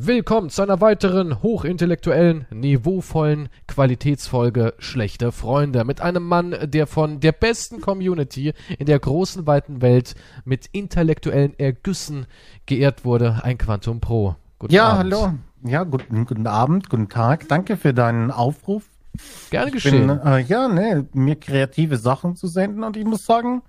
Willkommen zu einer weiteren hochintellektuellen, niveauvollen Qualitätsfolge Schlechte Freunde mit einem Mann, der von der besten Community in der großen weiten Welt mit intellektuellen Ergüssen geehrt wurde, ein Quantum Pro. Guten ja, Abend. hallo. Ja, guten, guten Abend, guten Tag. Danke für deinen Aufruf. Gerne geschehen. Bin, äh, ja, ne, mir kreative Sachen zu senden und ich muss sagen,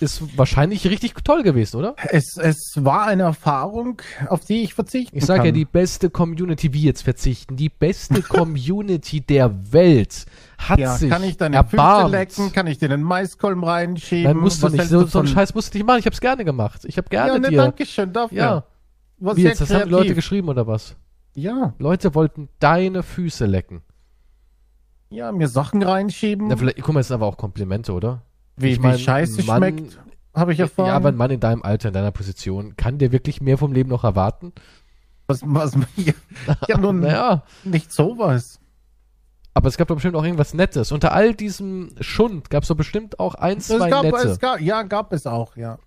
ist wahrscheinlich richtig toll gewesen, oder? Es, es war eine Erfahrung, auf die ich verzichten Ich sage ja, die beste Community, wie jetzt verzichten, die beste Community der Welt hat ja, sich kann ich deine erbarmt. Füße lecken, kann ich dir einen Maiskolben reinschieben? Nein, musst du nicht, so, so einen Scheiß musst du nicht machen, ich hab's gerne gemacht. Ich hab gerne ja, ne, dir. danke schön dafür. Ja. Was wie jetzt, das haben die Leute geschrieben, oder was? Ja. Leute wollten deine Füße lecken. Ja, mir Sachen reinschieben. Na, vielleicht, guck mal, das sind aber auch Komplimente, oder? Wie, ich mein, scheiße Mann, schmeckt, habe ich erfahren. Ja, aber ein Mann in deinem Alter, in deiner Position, kann der wirklich mehr vom Leben noch erwarten? Was, was, ja, ja nun, naja. nicht sowas. Aber es gab doch bestimmt auch irgendwas Nettes. Unter all diesem Schund gab es doch bestimmt auch ein, zwei es gab, Nette. Es gab, ja, gab es auch, ja.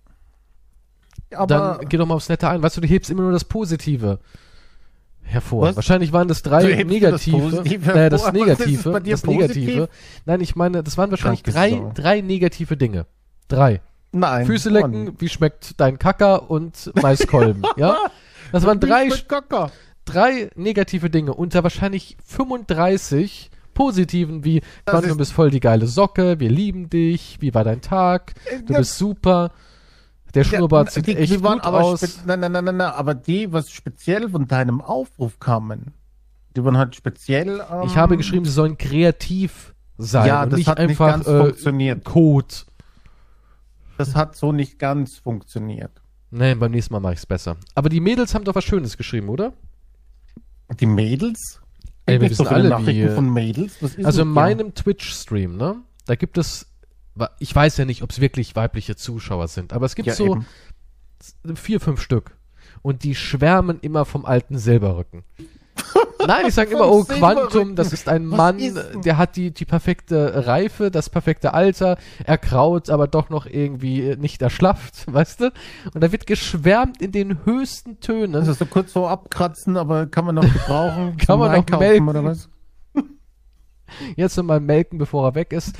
Aber Dann geh doch mal aufs Nette ein. Weißt du, du hebst immer nur das Positive hervor. Was? Wahrscheinlich waren das drei negative. Das, naja, das Negative. Das Negative. Nein, ich meine, das waren wahrscheinlich drei, drei negative Dinge. Drei. Nein. Füße lecken, Mann. wie schmeckt dein Kacker und Maiskolben. ja? Das waren drei, drei negative Dinge unter wahrscheinlich 35 positiven wie Quantum bist voll die geile Socke, wir lieben dich, wie war dein Tag, du ja. bist super. Der Schnurrbart ja, sieht die, echt die gut aus. Nein, nein, nein, nein, nein, aber die, was speziell von deinem Aufruf kamen, die waren halt speziell. Ähm, ich habe geschrieben, sie sollen kreativ sein ja, und das nicht hat einfach nicht ganz äh, funktioniert. Code. Das hat so nicht ganz funktioniert. Nee, beim nächsten Mal mache ich es besser. Aber die Mädels haben doch was Schönes geschrieben, oder? Die Mädels? Ey, wir wissen alle, Nachrichten wie, von Mädels. also in meinem Twitch-Stream, ne? Da gibt es ich weiß ja nicht, ob es wirklich weibliche Zuschauer sind, aber es gibt ja, so eben. vier, fünf Stück. Und die schwärmen immer vom alten Silberrücken. Nein, ich sage immer, oh, Quantum, das ist ein Mann, ist der hat die, die perfekte Reife, das perfekte Alter, erkraut, aber doch noch irgendwie nicht erschlafft, weißt du? Und da wird geschwärmt in den höchsten Tönen. Das ist so kurz vor abkratzen, aber kann man noch gebrauchen. kann man noch melken. Oder was? Jetzt nochmal melken, bevor er weg ist.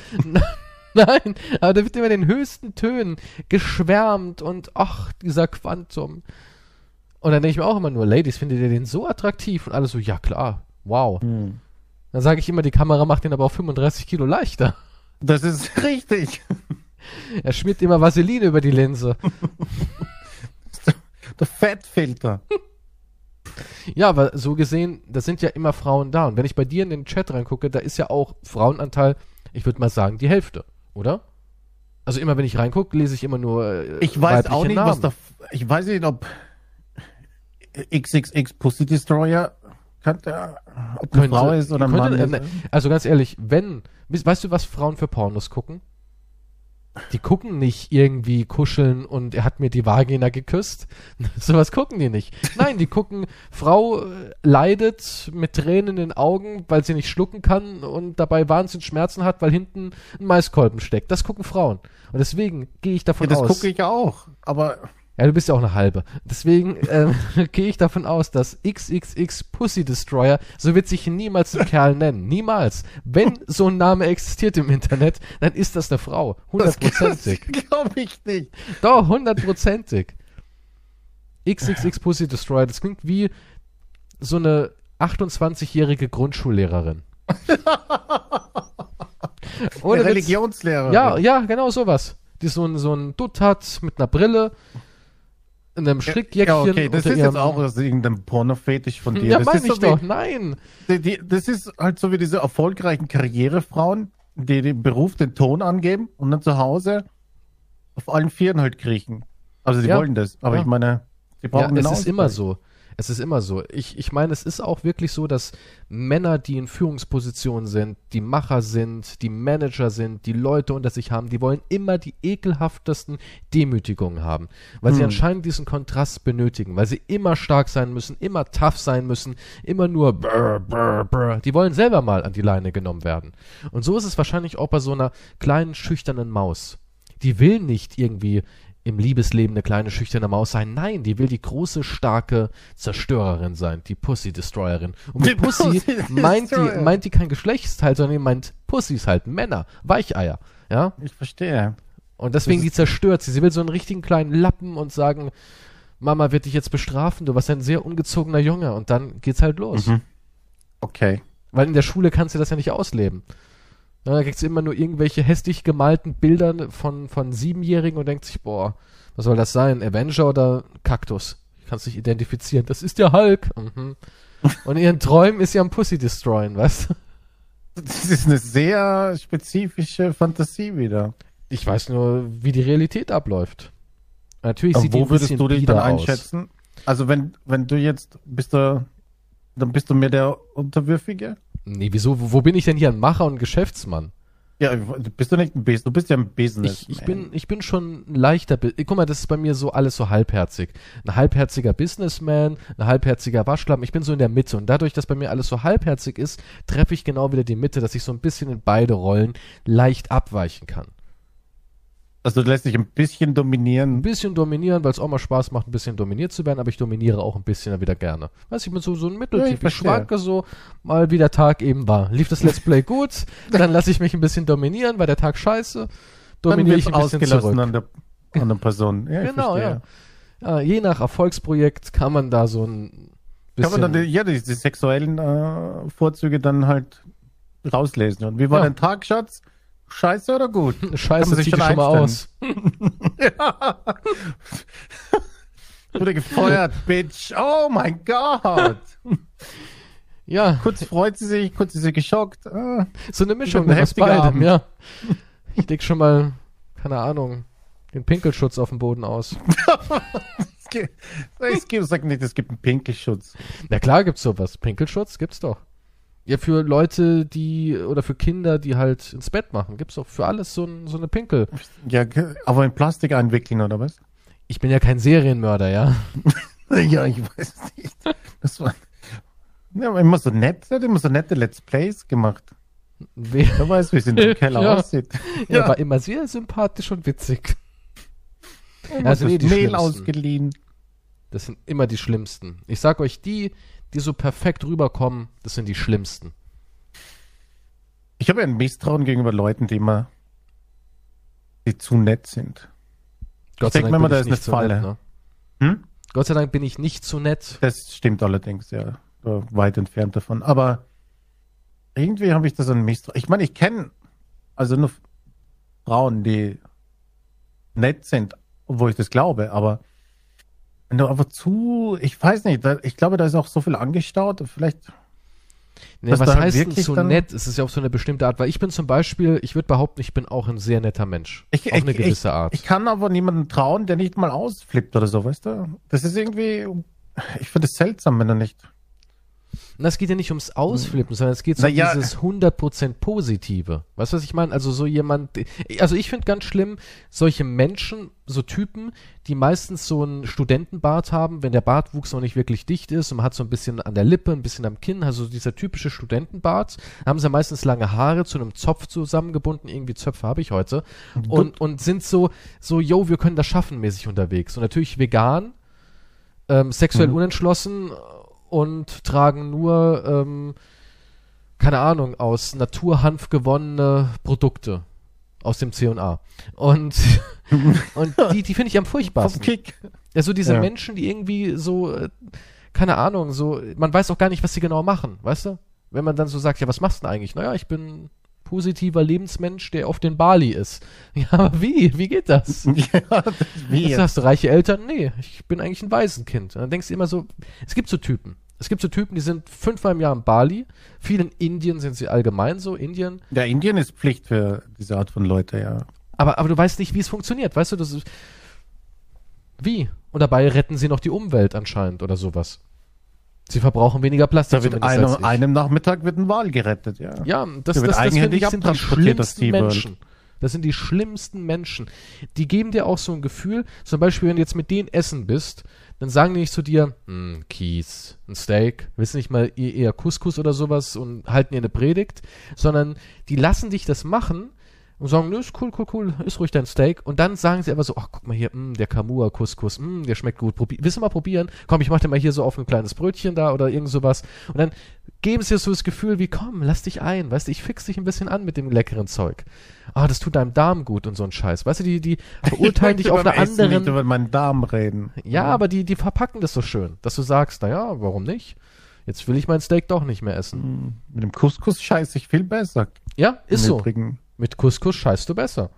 Nein, aber da wird immer in den höchsten Tönen geschwärmt und ach, dieser Quantum. Und dann denke ich mir auch immer nur, Ladies, findet ihr den so attraktiv? Und alle so, ja klar, wow. Hm. Dann sage ich immer, die Kamera macht den aber auch 35 Kilo leichter. Das ist richtig. Er schmiert immer Vaseline über die Linse. Der Fettfilter. Ja, aber so gesehen, da sind ja immer Frauen da. Und wenn ich bei dir in den Chat reingucke, da ist ja auch Frauenanteil, ich würde mal sagen, die Hälfte oder? Also immer wenn ich reingucke, lese ich immer nur. Äh, ich weiß auch nicht, Namen. was da. Ich weiß nicht, ob XXX Pussy Destroyer könnte, ob eine Frau ist oder ein Mann. Äh, ist. Also ganz ehrlich, wenn. Weißt du, was Frauen für Pornos gucken? Die gucken nicht irgendwie kuscheln und er hat mir die Vagina geküsst. Sowas gucken die nicht. Nein, die gucken, Frau äh, leidet mit Tränen in den Augen, weil sie nicht schlucken kann und dabei wahnsinnig Schmerzen hat, weil hinten ein Maiskolben steckt. Das gucken Frauen. Und deswegen gehe ich davon ja, das aus. Das gucke ich auch. Aber ja, du bist ja auch eine halbe. Deswegen äh, gehe ich davon aus, dass XXX Pussy Destroyer, so wird sich niemals ein Kerl nennen. Niemals. Wenn so ein Name existiert im Internet, dann ist das eine Frau. Hundertprozentig. Glaube ich nicht. Doch, hundertprozentig. XXX Pussy Destroyer, das klingt wie so eine 28-jährige Grundschullehrerin. Oder Religionslehrerin. Ja, ja, genau sowas. Die so ein, so ein Dutt hat mit einer Brille in einem Strickjäckchen. Ja, okay, das ist jetzt auch aus irgendeinem Pornofetisch von dir. Ja, das meine ich so doch, wie, nein. Die, die, das ist halt so wie diese erfolgreichen Karrierefrauen, die den Beruf, den Ton angeben und dann zu Hause auf allen Vieren halt kriechen. Also die ja, wollen das, aber ja. ich meine, die brauchen ja, es ist immer so. Es ist immer so. Ich, ich meine, es ist auch wirklich so, dass Männer, die in Führungspositionen sind, die Macher sind, die Manager sind, die Leute unter sich haben, die wollen immer die ekelhaftesten Demütigungen haben. Weil hm. sie anscheinend diesen Kontrast benötigen, weil sie immer stark sein müssen, immer tough sein müssen, immer nur brr, brr, brr. Die wollen selber mal an die Leine genommen werden. Und so ist es wahrscheinlich auch bei so einer kleinen, schüchternen Maus. Die will nicht irgendwie im Liebesleben eine kleine schüchterne Maus sein. Nein, die will die große, starke Zerstörerin sein, die Pussy Destroyerin. Und mit Pussy, Pussy meint, die, meint die kein Geschlechtsteil, sondern die meint Pussys halt, Männer, Weicheier. Ja? Ich verstehe. Und deswegen die zerstört sie. Sie will so einen richtigen kleinen Lappen und sagen, Mama wird dich jetzt bestrafen, du warst ein sehr ungezogener Junge. Und dann geht's halt los. Mhm. Okay. Weil in der Schule kannst du das ja nicht ausleben. Da kriegst du immer nur irgendwelche hässlich gemalten Bilder von, von Siebenjährigen und denkt sich, boah, was soll das sein? Avenger oder Kaktus? Ich kann es nicht identifizieren. Das ist der Hulk. Mhm. Und in ihren Träumen ist sie am Pussy destroyen, weißt du? Das ist eine sehr spezifische Fantasie wieder. Ich weiß nur, wie die Realität abläuft. Natürlich Aber sieht wo die würdest du dich dann einschätzen? Aus. Also wenn, wenn du jetzt bist du, dann bist du mehr der Unterwürfige? Nee, wieso? Wo, wo bin ich denn hier ein Macher und Geschäftsmann? Ja, bist du nicht ein Besen, du bist ja ein Business. Ich, ich bin, ich bin schon ein leichter, guck mal, das ist bei mir so alles so halbherzig. Ein halbherziger Businessman, ein halbherziger Waschlappen, ich bin so in der Mitte und dadurch, dass bei mir alles so halbherzig ist, treffe ich genau wieder die Mitte, dass ich so ein bisschen in beide Rollen leicht abweichen kann. Also du lässt dich ein bisschen dominieren. Ein bisschen dominieren, weil es auch mal Spaß macht, ein bisschen dominiert zu werden, aber ich dominiere auch ein bisschen wieder gerne. Weiß ich bin so, so ein Mitteltyp. Ja, ich, schwanke so mal, wie der Tag eben war. Lief das Let's Play gut, dann lasse ich mich ein bisschen dominieren, weil der Tag scheiße. Dominiere ich ein bisschen zurück. An der, an der Person. Ja, genau, ja. ja. Je nach Erfolgsprojekt kann man da so ein bisschen... Kann man dann, ja, die, die sexuellen äh, Vorzüge dann halt rauslesen. Und wie war ja. dein Tag, Schatz? Scheiße oder gut? Scheiße, sich schon, mal aus. ja. Wurde gefeuert, Bitch. Oh mein Gott. Ja. Kurz freut sie sich, kurz ist sie geschockt. Ah. So eine Mischung aus beidem, Abend. ja. Ich leg schon mal, keine Ahnung, den Pinkelschutz auf dem Boden aus. es gibt, sag nicht, es gibt einen Pinkelschutz. Na klar gibt's sowas. Pinkelschutz gibt's doch. Ja, für Leute, die, oder für Kinder, die halt ins Bett machen, gibt's doch für alles so, ein, so eine Pinkel. Ja, aber in Plastik einwickeln, oder was? Ich bin ja kein Serienmörder, ja. ja, ich weiß nicht. Das war, ja, immer so nett, er hat immer so nette Let's Plays gemacht. Wer weiß, wie es in dem Keller ja. aussieht. Ja. Er war immer sehr sympathisch und witzig. also nee, die Mehl ausgeliehen. Das sind immer die schlimmsten. Ich sag euch, die, die so perfekt rüberkommen, das sind die schlimmsten. Ich habe ein Misstrauen gegenüber Leuten, die immer die zu nett sind. Gott ich denke mir immer, da ist eine Falle. Nett, ne? hm? Gott sei Dank bin ich nicht zu nett. Das stimmt allerdings, ja. Weit entfernt davon. Aber irgendwie habe ich da so ein Misstrauen. Ich meine, ich kenne also nur Frauen, die nett sind, obwohl ich das glaube, aber wenn du einfach zu, ich weiß nicht, ich glaube, da ist auch so viel angestaut, vielleicht. Nee, was heißt denn so nett? Es ist ja auf so eine bestimmte Art, weil ich bin zum Beispiel, ich würde behaupten, ich bin auch ein sehr netter Mensch. Ich, auf ich, eine gewisse ich, Art. Ich kann aber niemanden trauen, der nicht mal ausflippt oder so, weißt du? Das ist irgendwie, ich finde es seltsam, wenn er nicht. Und es geht ja nicht ums Ausflippen, sondern es geht so um ja, dieses 100% Positive. Weißt du, was ich meine? Also so jemand, also ich finde ganz schlimm, solche Menschen, so Typen, die meistens so einen Studentenbart haben, wenn der Bartwuchs noch nicht wirklich dicht ist und man hat so ein bisschen an der Lippe, ein bisschen am Kinn, also dieser typische Studentenbart, haben sie meistens lange Haare zu einem Zopf zusammengebunden, irgendwie Zöpfe habe ich heute, und, und sind so, so, yo, wir können das schaffen mäßig unterwegs. Und natürlich vegan, ähm, sexuell mhm. unentschlossen und tragen nur, ähm, keine Ahnung, aus Naturhanf gewonnene Produkte aus dem C&A. Und, und die, die finde ich am furchtbarsten. Kick. Ja, so diese ja. Menschen, die irgendwie so, äh, keine Ahnung, so, man weiß auch gar nicht, was sie genau machen, weißt du? Wenn man dann so sagt, ja, was machst du denn eigentlich? Naja, ich bin positiver Lebensmensch, der auf den Bali ist. Ja, aber wie? Wie geht das? ja, wie? hast du reiche Eltern? Nee, ich bin eigentlich ein Waisenkind. Und dann denkst du immer so, es gibt so Typen. Es gibt so Typen, die sind fünfmal im Jahr in Bali. Viele in Indien sind sie allgemein so. Indien. Ja, Indien ist Pflicht für diese Art von Leute, ja. Aber, aber du weißt nicht, wie es funktioniert. Weißt du, das ist. Wie? Und dabei retten sie noch die Umwelt anscheinend oder sowas. Sie verbrauchen weniger Plastik. Da wird einem, einem Nachmittag wird ein Wal gerettet, ja. Ja, das, das, das, das finde ich sind die schlimmsten Menschen. Das sind die schlimmsten Menschen. Die geben dir auch so ein Gefühl, zum Beispiel, wenn du jetzt mit denen essen bist, dann sagen die nicht zu dir, hm, Kies, ein Steak, wissen nicht mal eher Couscous oder sowas und halten dir eine Predigt, sondern die lassen dich das machen, und sagen, nö, ist cool, cool, cool, ist ruhig dein Steak. Und dann sagen sie einfach so, ach, guck mal hier, mh, der Kamua Couscous, mh, der schmeckt gut. Probi willst du mal probieren? Komm, ich mach dir mal hier so auf ein kleines Brötchen da oder irgend sowas. Und dann geben sie so das Gefühl wie, komm, lass dich ein, weißt du, ich fix dich ein bisschen an mit dem leckeren Zeug. Ah, das tut deinem Darm gut und so ein Scheiß. Weißt du, die, die verurteilen dich auf einer anderen. Nicht über meinen Darm reden. Ja, aber die, die verpacken das so schön, dass du sagst, naja, warum nicht? Jetzt will ich mein Steak doch nicht mehr essen. Hm, Mit dem Couscous scheiße ich viel besser. Ja, ist Im so. Übrigen. Mit Couscous scheißt du besser.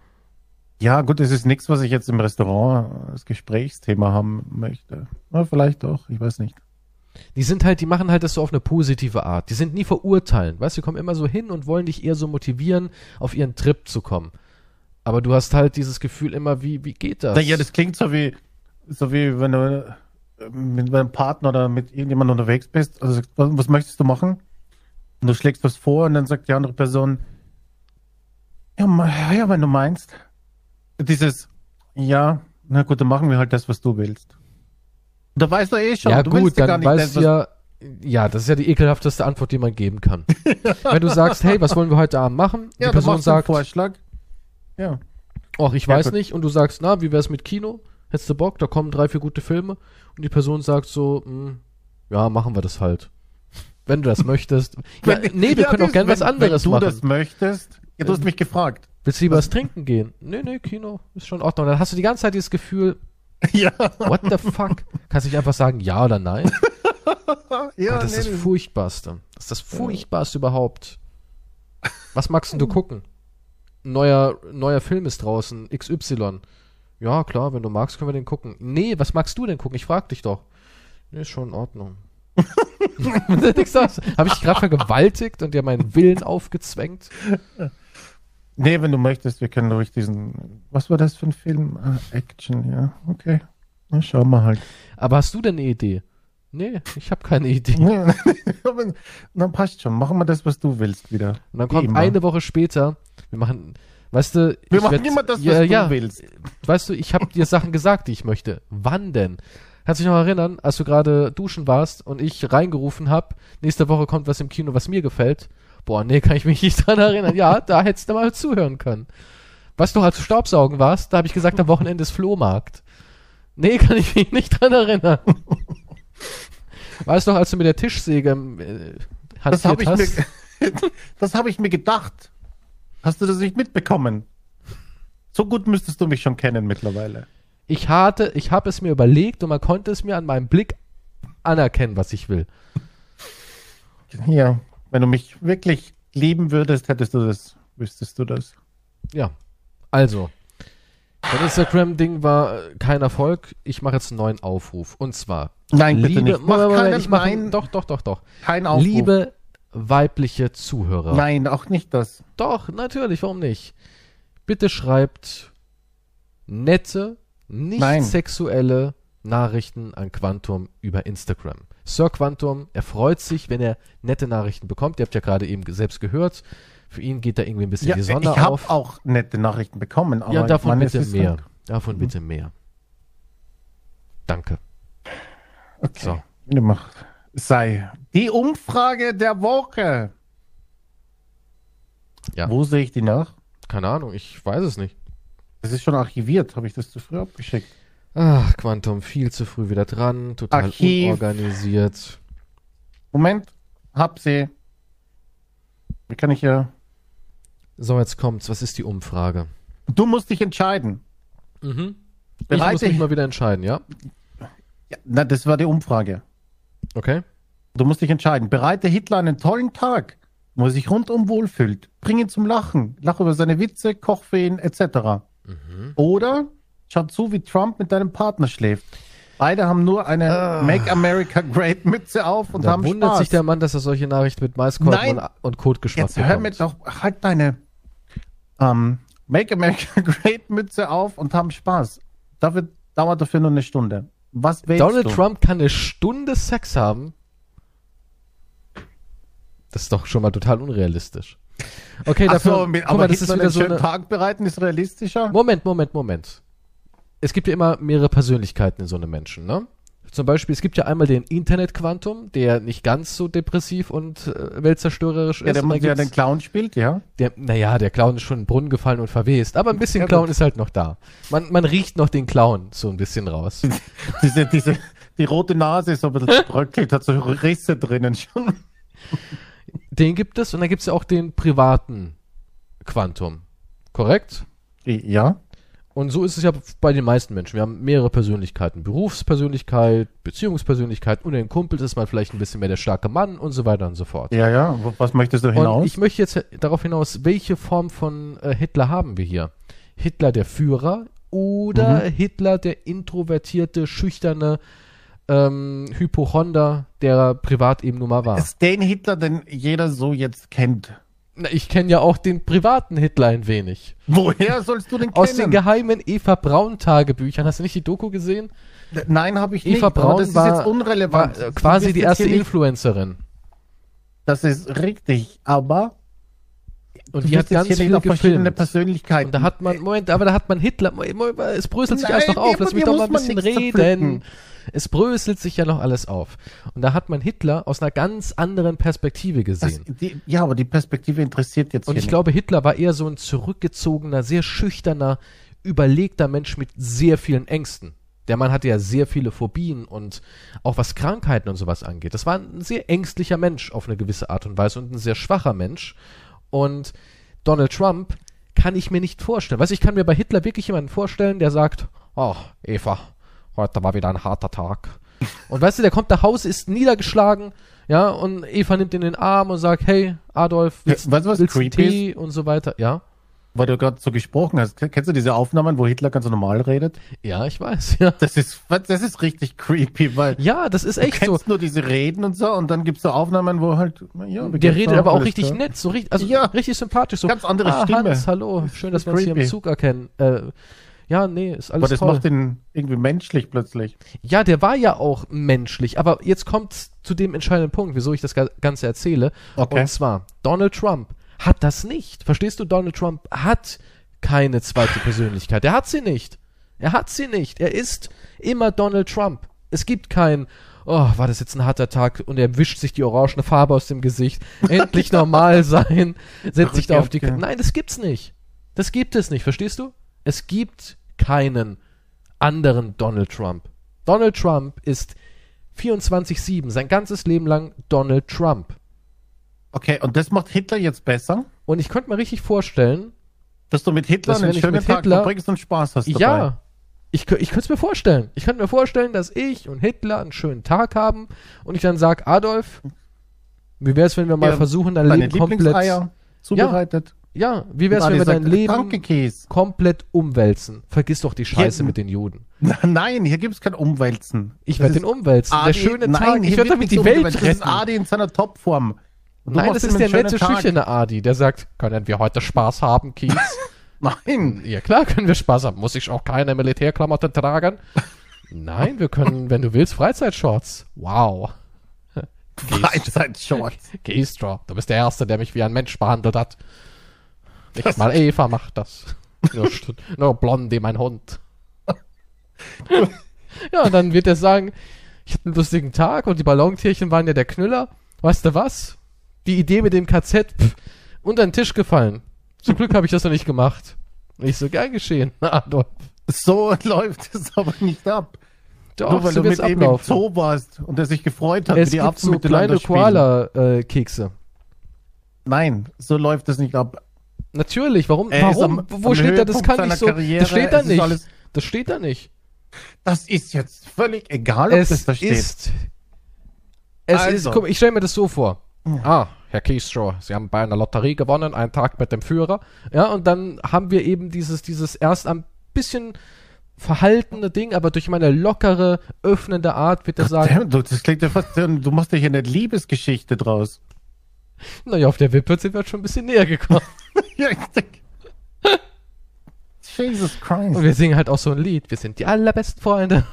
Ja, gut, das ist nichts, was ich jetzt im Restaurant als Gesprächsthema haben möchte. Na, vielleicht doch, ich weiß nicht. Die sind halt, die machen halt das so auf eine positive Art. Die sind nie verurteilend. Weißt du, die kommen immer so hin und wollen dich eher so motivieren, auf ihren Trip zu kommen. Aber du hast halt dieses Gefühl immer, wie, wie geht das? Ja, das klingt so wie, so wie wenn du äh, mit deinem Partner oder mit irgendjemandem unterwegs bist. Also, was möchtest du machen? Und du schlägst was vor und dann sagt die andere Person, ja, ja, wenn du meinst. Dieses, ja, na gut, dann machen wir halt das, was du willst. Da weißt du eh schon, ja du gut, willst ja gar dann nicht weißt das, ja, ja, das ist ja die ekelhafteste Antwort, die man geben kann. Wenn du sagst, hey, was wollen wir heute Abend machen? ja, die Person machst einen sagt, Vorschlag. Ja. ach, ich Ja, weiß gut. nicht. Und du sagst, na, wie wär's mit Kino? Hättest du Bock? Da kommen drei, vier gute Filme. Und die Person sagt so, hm, ja, machen wir das halt. Wenn du das möchtest. Ja, Wenn- nee, wir Ja, können auch das- gern was anderes Wenn du machen. das möchtest. Ja, du hast mich gefragt. Willst du lieber was trinken gehen? Nee, nee, Kino ist schon in Ordnung. Dann hast du die ganze Zeit dieses Gefühl, Ja. what the fuck? Kannst du nicht einfach sagen ja oder nein? ja das ist das nee, Furchtbarste. Das ist das Furchtbarste überhaupt. Was magst denn du gucken? Neuer, neuer Film ist draußen, XY. Ja, klar, wenn du magst, können wir den gucken. Nee, was magst du denn gucken? Ich frag dich doch. Nee, ist schon in Ordnung. Habe ich dich gerade vergewaltigt und dir meinen Willen aufgezwängt? Nee, wenn du möchtest, wir können durch diesen. Was war das für ein Film? Ah, Action, ja. Okay. Na, schauen wir halt. Aber hast du denn eine Idee? Nee, ich habe keine Idee. Nee, Na, passt schon. Machen wir das, was du willst, wieder. Und dann kommt eine Woche später, wir machen, weißt du, Wir ich machen werd- immer das, was ja, du ja, willst. weißt du, ich habe dir Sachen gesagt, die ich möchte. Wann denn? Kannst du dich noch erinnern, als du gerade duschen warst und ich reingerufen hab, nächste Woche kommt was im Kino, was mir gefällt? Boah, nee, kann ich mich nicht dran erinnern. Ja, da hättest du mal zuhören können. Weißt du als du Staubsaugen warst, da habe ich gesagt, am Wochenende ist Flohmarkt. Nee, kann ich mich nicht dran erinnern. Weißt du noch, als du mit der Tischsäge äh, Das habe hantiert ich, hast? mir, das hab ich mir gedacht. Hast du das nicht mitbekommen? So gut müsstest du mich schon kennen mittlerweile. Ich hatte, ich habe es mir überlegt und man konnte es mir an meinem Blick anerkennen, was ich will. Ja. Wenn du mich wirklich lieben würdest, hättest du das, wüsstest du das. Ja. Also, das Instagram-Ding war äh, kein Erfolg. Ich mache jetzt einen neuen Aufruf. Und zwar, Nein, bitte liebe, nicht. Mach Moment, keinen- ich mache, nein. doch, doch, doch, doch. Kein Aufruf. Liebe weibliche Zuhörer. Nein, auch nicht das. Doch, natürlich, warum nicht? Bitte schreibt nette, nicht Nein. sexuelle Nachrichten an Quantum über Instagram. Sir Quantum, er freut sich, wenn er nette Nachrichten bekommt. Ihr habt ja gerade eben selbst gehört. Für ihn geht da irgendwie ein bisschen Ja, die ich Sonne habe auf. auch nette Nachrichten bekommen. Aber ja, davon ich meine, es bitte mehr. halt- Davon bitte mehr. Danke. Okay. So. Sei. Die Umfrage der Woche. Ja. Wo sehe ich die nach? Keine Ahnung, ich weiß es nicht. Das ist schon archiviert. Habe ich das zu früh abgeschickt? Ach, Quantum, viel zu früh wieder dran, total Archiv. unorganisiert. Moment. Hab sie. Wie kann ich ja. So, jetzt kommt's. Was ist die Umfrage? Du musst dich entscheiden. Mhm. Ich Bereite- muss mich mal wieder entscheiden, ja? Ja, na, das war die Umfrage. Okay. Du musst dich entscheiden. Bereite Hitler einen tollen Tag, wo er sich rundum wohlfühlt. Bring ihn zum Lachen. Lach über seine Witze, koch für ihn, etc. Mhm. Oder schau zu, wie Trump mit deinem Partner schläft. Beide haben nur eine Ah. Make America Great Mütze auf und da haben wundert Spaß. sich der Mann, dass er solche Nachrichten mit Maiskolben Nein. und, und Kotgeschmack Jetzt hör mir doch halt deine ähm, Make America Great Mütze auf und haben Spaß. Dafür dauert dafür nur eine Stunde. Was wählst Donald du? Trump kann eine Stunde Sex haben. Das ist doch schon mal total unrealistisch. Okay, dafür, so, mit, guck aber mal, das ist wieder einen so schönen eine, Tag bereiten ist realistischer? Moment, Moment, Moment. Es gibt ja immer mehrere Persönlichkeiten in so einem Menschen, ne? Zum Beispiel, es gibt ja einmal den Internet-Quantum, der nicht ganz so depressiv und äh, weltzerstörerisch Ja, ist. der gibt's- den Clown spielt, ja. der, naja, der Clown ist schon in den Brunnen gefallen und verwest, aber ein bisschen Ja, Clown ist halt noch da. Man, man riecht noch den Clown so ein bisschen raus. Diese, diese, die rote Nase ist so ein bisschen bröckelt, hat so Risse drinnen schon. Den gibt es und dann gibt es ja auch den privaten Quantum. Korrekt? Ja. Und so ist es ja bei den meisten Menschen. Wir haben mehrere Persönlichkeiten. Berufspersönlichkeit, Beziehungspersönlichkeit. Unter den Kumpels ist man vielleicht ein bisschen mehr der starke Mann und so weiter und so fort. Ja, ja. Was möchtest du Und hinaus? ich möchte jetzt darauf hinaus, welche Form von äh, Hitler haben wir hier? Hitler der Führer oder Hitler der introvertierte, schüchterne ähm, Hypochonder, der privat eben nun mal war? ist den Hitler, den jeder so jetzt kennt. Na, ich kenne ja auch den privaten Hitler ein wenig. Woher sollst du den Aus den kennen? geheimen Eva Braun Tagebüchern. Hast du nicht die Doku gesehen? Nein, habe ich nicht. Eva Braun das ist war, jetzt unrelevant. war äh, quasi die erste Influencerin. Das ist richtig, aber Und du die hat ganz hier nicht viel gefilmt. Persönlichkeiten. Und da hat man, Moment, aber da hat man Hitler, Moment, es bröselt sich Nein, alles noch auf, lass mich doch mal ein bisschen reden. Es bröselt sich ja noch alles auf. Und da hat man Hitler aus einer ganz anderen Perspektive das, gesehen. die, ja, aber die Perspektive interessiert jetzt Und ich glaube, Hitler war eher so ein zurückgezogener, sehr schüchterner, überlegter Mensch mit sehr vielen Ängsten. Der Mann hatte ja sehr viele Phobien und auch was Krankheiten und sowas angeht. Das war ein sehr ängstlicher Mensch auf eine gewisse Art und Weise und ein sehr schwacher Mensch. Und Donald Trump kann ich mir nicht vorstellen. Weißt du, ich kann mir bei Hitler wirklich jemanden vorstellen, der sagt, oh, Eva, heute war wieder ein harter Tag. Und weißt du, der kommt nach Hause, ist niedergeschlagen, ja, und Eva nimmt ihn in den Arm und sagt, hey, Adolf, willst, weißt du, was willst creepy Tee und so weiter, ja. Weil du gerade so gesprochen hast. Kennst du diese Aufnahmen, wo Hitler ganz normal redet? Ja, ich weiß, ja. Das ist, das ist richtig creepy, weil Ja, das ist du echt so. kennst nur diese Reden und so und dann gibt's so Aufnahmen, wo halt, ja, Der redet aber auch richtig klar? nett, so richtig, also Ja. richtig sympathisch, so. Ganz andere ah, Stimme. Hans, hallo, schön, dass wir uns hier im. Zug erkennen. Äh, ja, nee, ist alles Aber das toll. macht ihn irgendwie menschlich plötzlich. Ja, der war ja auch menschlich, aber jetzt kommt zu dem entscheidenden Punkt, wieso ich das Ga- Ganze erzähle. Okay. Und zwar, Donald Trump hat das nicht. Verstehst du, Donald Trump hat keine zweite Persönlichkeit. Er hat sie nicht. Er hat sie nicht. Er ist immer Donald Trump. Es gibt kein, oh, war das jetzt ein harter Tag und er wischt sich die orangene Farbe aus dem Gesicht. Endlich normal sein. Setzt sich da auf die. Rückkehr. Nein, das gibt's nicht. Das gibt es nicht. Verstehst du? Es gibt keinen anderen Donald Trump. Donald Trump ist 24-7, sein ganzes Leben lang Donald Trump. Okay, und das macht Hitler jetzt besser? Und ich könnte mir richtig vorstellen, Dass du mit Hitler Dass einen schönen mit Tag Hitler- verbringst und Spaß hast dabei. ja, ich, ich könnte es mir vorstellen. Ich könnte mir vorstellen, dass ich und Hitler einen schönen Tag haben und ich dann sage, Adolf, wie wäre es, wenn wir mal Ja, versuchen, dein Leben komplett, zubereitet. ja, wie wäre es, wenn wir dein Leben komplett umwälzen? Vergiss doch die Scheiße Hier- mit den Juden. Nein, hier gibt's kein Umwälzen. Ich werde den umwälzen. Adi, Der schöne nein, Tag. Ich werde damit die Welt umgewälzt. Das ist retten. Adi in seiner Topform. Nein, das ist der nette, Tag. schüchterne Adi, der sagt, können wir heute Spaß haben, Kies? Nein. ja klar können wir Spaß haben. Muss ich auch keine Militärklamotten tragen? Nein, wir können, wenn du willst, Freizeitshorts. Wow. Freizeitshorts. Keystra, du bist der Erste, der mich wie ein Mensch behandelt hat. Nicht mal Eva macht das. Nur, nur Blondie, mein Hund. ja, und dann wird er sagen, ich hatte einen lustigen Tag und die Ballontierchen waren ja der Knüller. Weißt du was? Die Idee mit dem KZ pff, unter den Tisch gefallen. Zum Glück habe ich das noch nicht gemacht. Ich so, gern geschehen. Adolf. So läuft es aber nicht ab. Doch, Nur weil so du mit wird's ihm im ablaufen. Zoo warst und er sich gefreut hat, Es wie die Affen so miteinander kleine. Koala-Kekse. Nein, so läuft es nicht ab. Natürlich, warum? Er warum? am- Wo am steht da, das kann nicht so. Karriere, das steht da nicht. das steht da nicht. Das ist jetzt völlig egal, ob es das da steht. ist. Es Also. ist. Guck, ich stelle mir das so vor. Ah, Herr Keystrow, Sie haben bei einer Lotterie gewonnen, einen Tag mit dem Führer. Ja, und dann haben wir eben dieses, dieses erst ein bisschen verhaltene Ding, aber durch meine lockere, öffnende Art wird er sagen, Damn, du, das klingt ja fast, du machst ja hier eine Liebesgeschichte draus. naja, auf der Wippe sind wir schon ein bisschen näher gekommen. ja, ich denk. Jesus Und Christ. wir singen halt auch so ein Lied. Wir sind die allerbesten Freunde.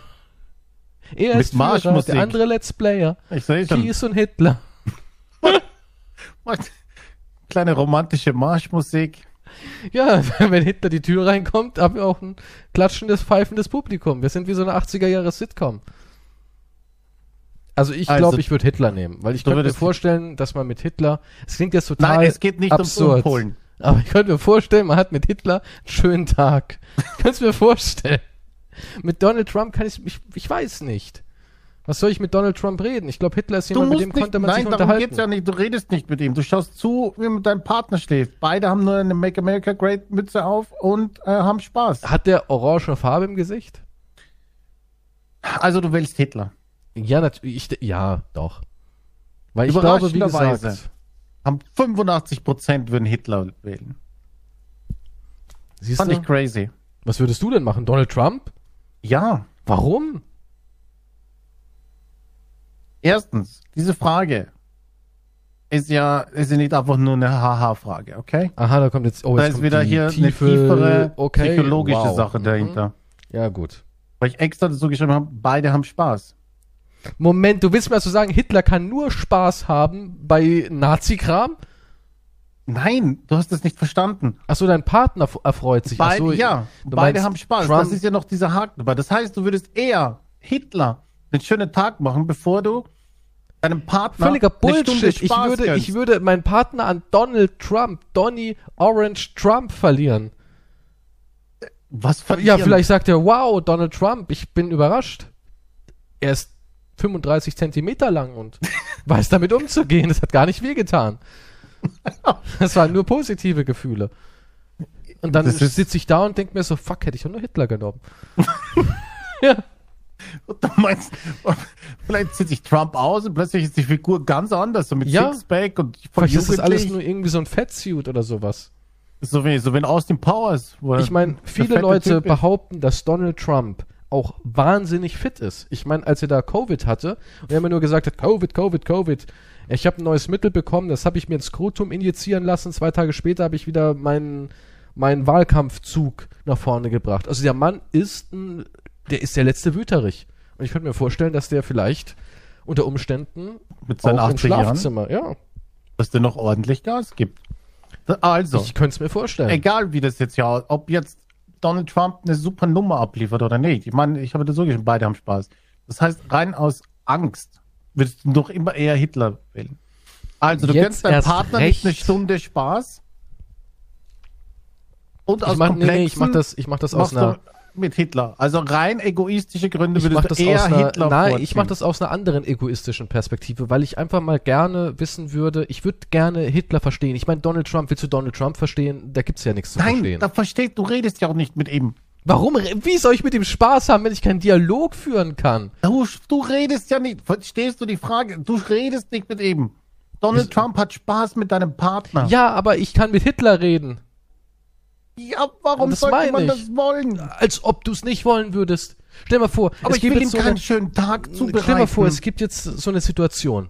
Er Mit ist Führer, der andere Let's Player. Ich sehe schon. Kies und Hitler. Kleine romantische Marschmusik. Ja, wenn Hitler die Tür reinkommt, haben wir auch ein klatschendes, pfeifendes Publikum. Wir sind wie so eine 80er-Jahre-Sitcom. Also ich Also, glaube, ich würde Hitler nehmen, weil ich könnte mir vorstellen, dass man mit Hitler, es klingt jetzt total Nein, es geht nicht absurd, ums Umpolen. aber ich könnte mir vorstellen, man hat mit Hitler einen schönen Tag. Es mir vorstellen. Mit Donald Trump kann ich, ich, ich weiß nicht. Was soll ich mit Donald Trump reden? Ich glaube, Hitler ist jemand, mit dem nicht, konnte man nein, sich darum unterhalten. geht's ja nicht. Du redest nicht mit ihm. Du schaust zu, wie mit deinem Partner schläft. Beide haben nur eine Make America Great Mütze auf und äh, haben Spaß. Hat der orange Farbe im Gesicht? Also du wählst Hitler. Ja, natürlich. Ja, doch. Weil ich glaube, wie gesagt, Haben 85 Prozent würden Hitler wählen. siehst Fand du, ich crazy. was würdest du denn machen? Donald Trump? Ja. Warum? Erstens, diese Frage ist ja, ist ja nicht einfach nur eine Haha-Frage, okay? Aha, da kommt jetzt, oh, Da jetzt ist wieder hier eine tiefe, tiefere okay, psychologische wow. Sache Mhm. dahinter. Ja, gut. Weil ich extra dazu geschrieben habe, beide haben Spaß. Moment, du willst mir also sagen, Hitler kann nur Spaß haben bei Nazi-Kram? Nein, du hast das nicht verstanden. Achso, dein Partner erfreut sich. Beide, Achso, ja, beide haben Spaß. Trump- Das ist ja noch dieser Haken dabei. Das heißt, du würdest eher Hitler einen schönen Tag machen, bevor du deinem Partner Völliger Bullshit. Ich würde, gönnst. ich würde meinen Partner an Donald Trump, Donny Orange Trump verlieren. Was Ja, verlieren? vielleicht sagt er, wow, Donald Trump, ich bin überrascht. Er ist 35 Zentimeter lang und weiß damit umzugehen. Das hat gar nicht wehgetan. Das waren nur positive Gefühle. Und dann sitze ich da und denke mir so, fuck, hätte ich doch nur Hitler genommen. ja. Du meinst, vielleicht zieht sich Trump aus und plötzlich ist die Figur ganz anders, so mit Ja. Sixpack und Vielleicht ist das alles nur irgendwie so ein Fettsuit oder sowas. so wie, so wie in Austin Powers. Er Ich meine, viele Leute Typ behaupten, dass Donald Trump auch wahnsinnig fit ist. Ich meine, als er da Covid hatte und er immer nur gesagt hat, Covid, Covid, Covid. Ich habe ein neues Mittel bekommen, das habe ich mir ins Skrotum injizieren lassen. Zwei Tage später habe ich wieder meinen meinen Wahlkampfzug nach vorne gebracht. Also der Mann ist ein, der ist der letzte Wüterich. Und ich könnte mir vorstellen, dass der vielleicht unter Umständen mit seinen auch im 80 Jahren, Schlafzimmer, ja, dass der noch ordentlich Gas gibt. Also, ich könnte es mir vorstellen. egal wie das jetzt ja, ob jetzt Donald Trump eine super Nummer abliefert oder nicht. Ich meine, ich habe das so geschrieben, beide haben Spaß. Das heißt, rein aus Angst würdest du doch immer eher Hitler wählen. Also, du gönnst deinem Partner recht. nicht eine Stunde Spaß. Und aus ich mach, nee, nee, ich mach das, ich mach das aus einer, mit Hitler. Also rein egoistische Gründe ich mach würdest das du eher aus einer, Hitler nein, vorziehen. ich mach das aus einer anderen egoistischen Perspektive, weil ich einfach mal gerne wissen würde, ich würde gerne Hitler verstehen. Ich meine, Donald Trump, willst du Donald Trump verstehen? Da gibt's ja nichts zu Nein, verstehen. da verstehst du, redest ja auch nicht mit ihm. Warum, wie soll ich mit ihm Spaß haben, wenn ich keinen Dialog führen kann? Du, du redest ja nicht. Verstehst du die Frage? Du redest nicht mit ihm. Donald Trump hat Spaß mit deinem Partner. Ja, aber ich kann mit Hitler reden. Ja, warum Das sollte man ich. das wollen? Als ob du es nicht wollen würdest. Stell mal vor, Aber es ich gibt jetzt so keinen eine, schönen Tag zubereiten. Stell mal vor, es gibt jetzt so eine Situation.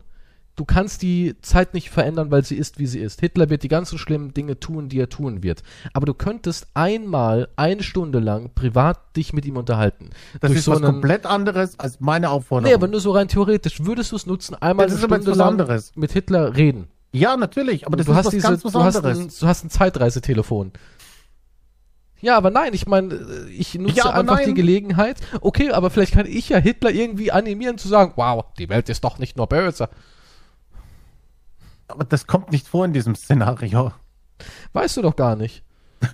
Du kannst die Zeit nicht verändern, weil sie ist, wie sie ist. Hitler wird die ganzen schlimmen Dinge tun, die er tun wird. Aber du könntest einmal, eine Stunde lang privat dich mit ihm unterhalten. das Durch ist so was einen- komplett anderes als meine Aufforderung. Nee, aber nur so rein theoretisch. Würdest du es nutzen, einmal Das eine Stunde lang anderes. mit Hitler reden? ja, natürlich, aber das du ist hast was diese, ganz was du hast, ein, du hast ein Zeitreisetelefon. Ja, aber nein, ich meine, ich nutze Ja, einfach nein. die Gelegenheit. Okay, aber vielleicht kann ich ja Hitler irgendwie animieren zu sagen, wow, die Welt ist doch nicht nur böse. aber das kommt nicht vor in diesem Szenario. Weißt du doch gar nicht.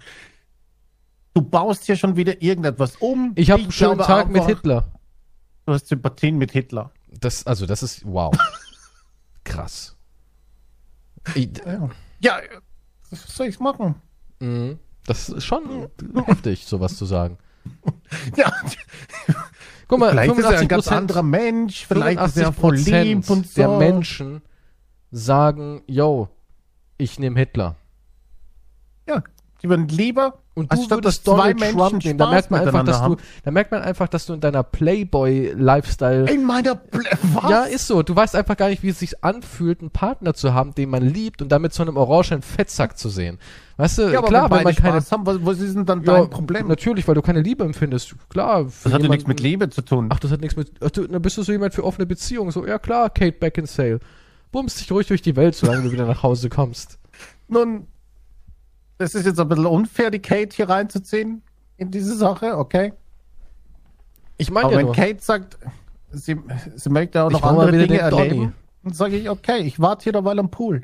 Du baust hier schon wieder irgendetwas um. Ich habe einen schönen Tag mit Hitler. Du hast Sympathien mit Hitler. Das, also, das ist, wow. Krass. Ich, Ja, ja was soll ich machen? mhm. Das ist schon heftig, sowas zu sagen. Ja, Guck mal, vielleicht ist er ein 85%, ganz anderer Mensch, vielleicht ist er voll 85% lieb und so. der Menschen sagen, yo, ich nehme Hitler. Ja, die würden lieber, Und du anstatt würdest zwei Donald Menschen Trump nehmen. Da merkt man einfach, dass du, haben. da merkt man einfach, dass du in deiner Playboy-Lifestyle In meiner Pl Was? Ja, ist so. Du weißt einfach gar nicht, wie es sich anfühlt, einen Partner zu haben, den man liebt und damit zu einem orangenen Fettsack zu sehen. Weißt du, ja, aber klar, wenn wenn beide man keine. Spaß haben, was, was ist denn dann Ja, dein Problem? Natürlich, weil du keine Liebe empfindest. Klar. Das hat ja nichts mit Liebe zu tun. Ach, das hat nichts mit. Ach, du, dann bist du so jemand für offene Beziehungen. So, ja klar, Kate Beckinsale. Bummst dich ruhig durch die Welt, solange du wieder nach Hause kommst. Nun, es ist jetzt ein bisschen unfair, die Kate hier reinzuziehen in diese Sache, okay? Ich meine ja wenn nur. Kate sagt, sie, sie möchte auch noch andere Dinge den Donny. erleben. Dann sage ich, okay, ich warte hier derweil am Pool.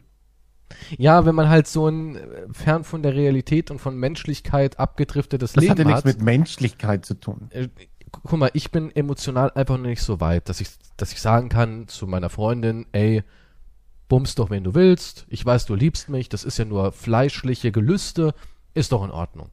Ja, wenn man halt so ein äh, fern von der Realität und von Menschlichkeit abgedriftetes Das Leben hat ja nichts hat. mit Menschlichkeit zu tun. äh, guck mal, ich bin emotional einfach noch nicht so weit, dass ich, dass ich sagen kann zu meiner Freundin, ey, bumst doch, wenn du willst. Ich weiß, du liebst mich. Das ist ja nur fleischliche Gelüste. Ist doch in Ordnung.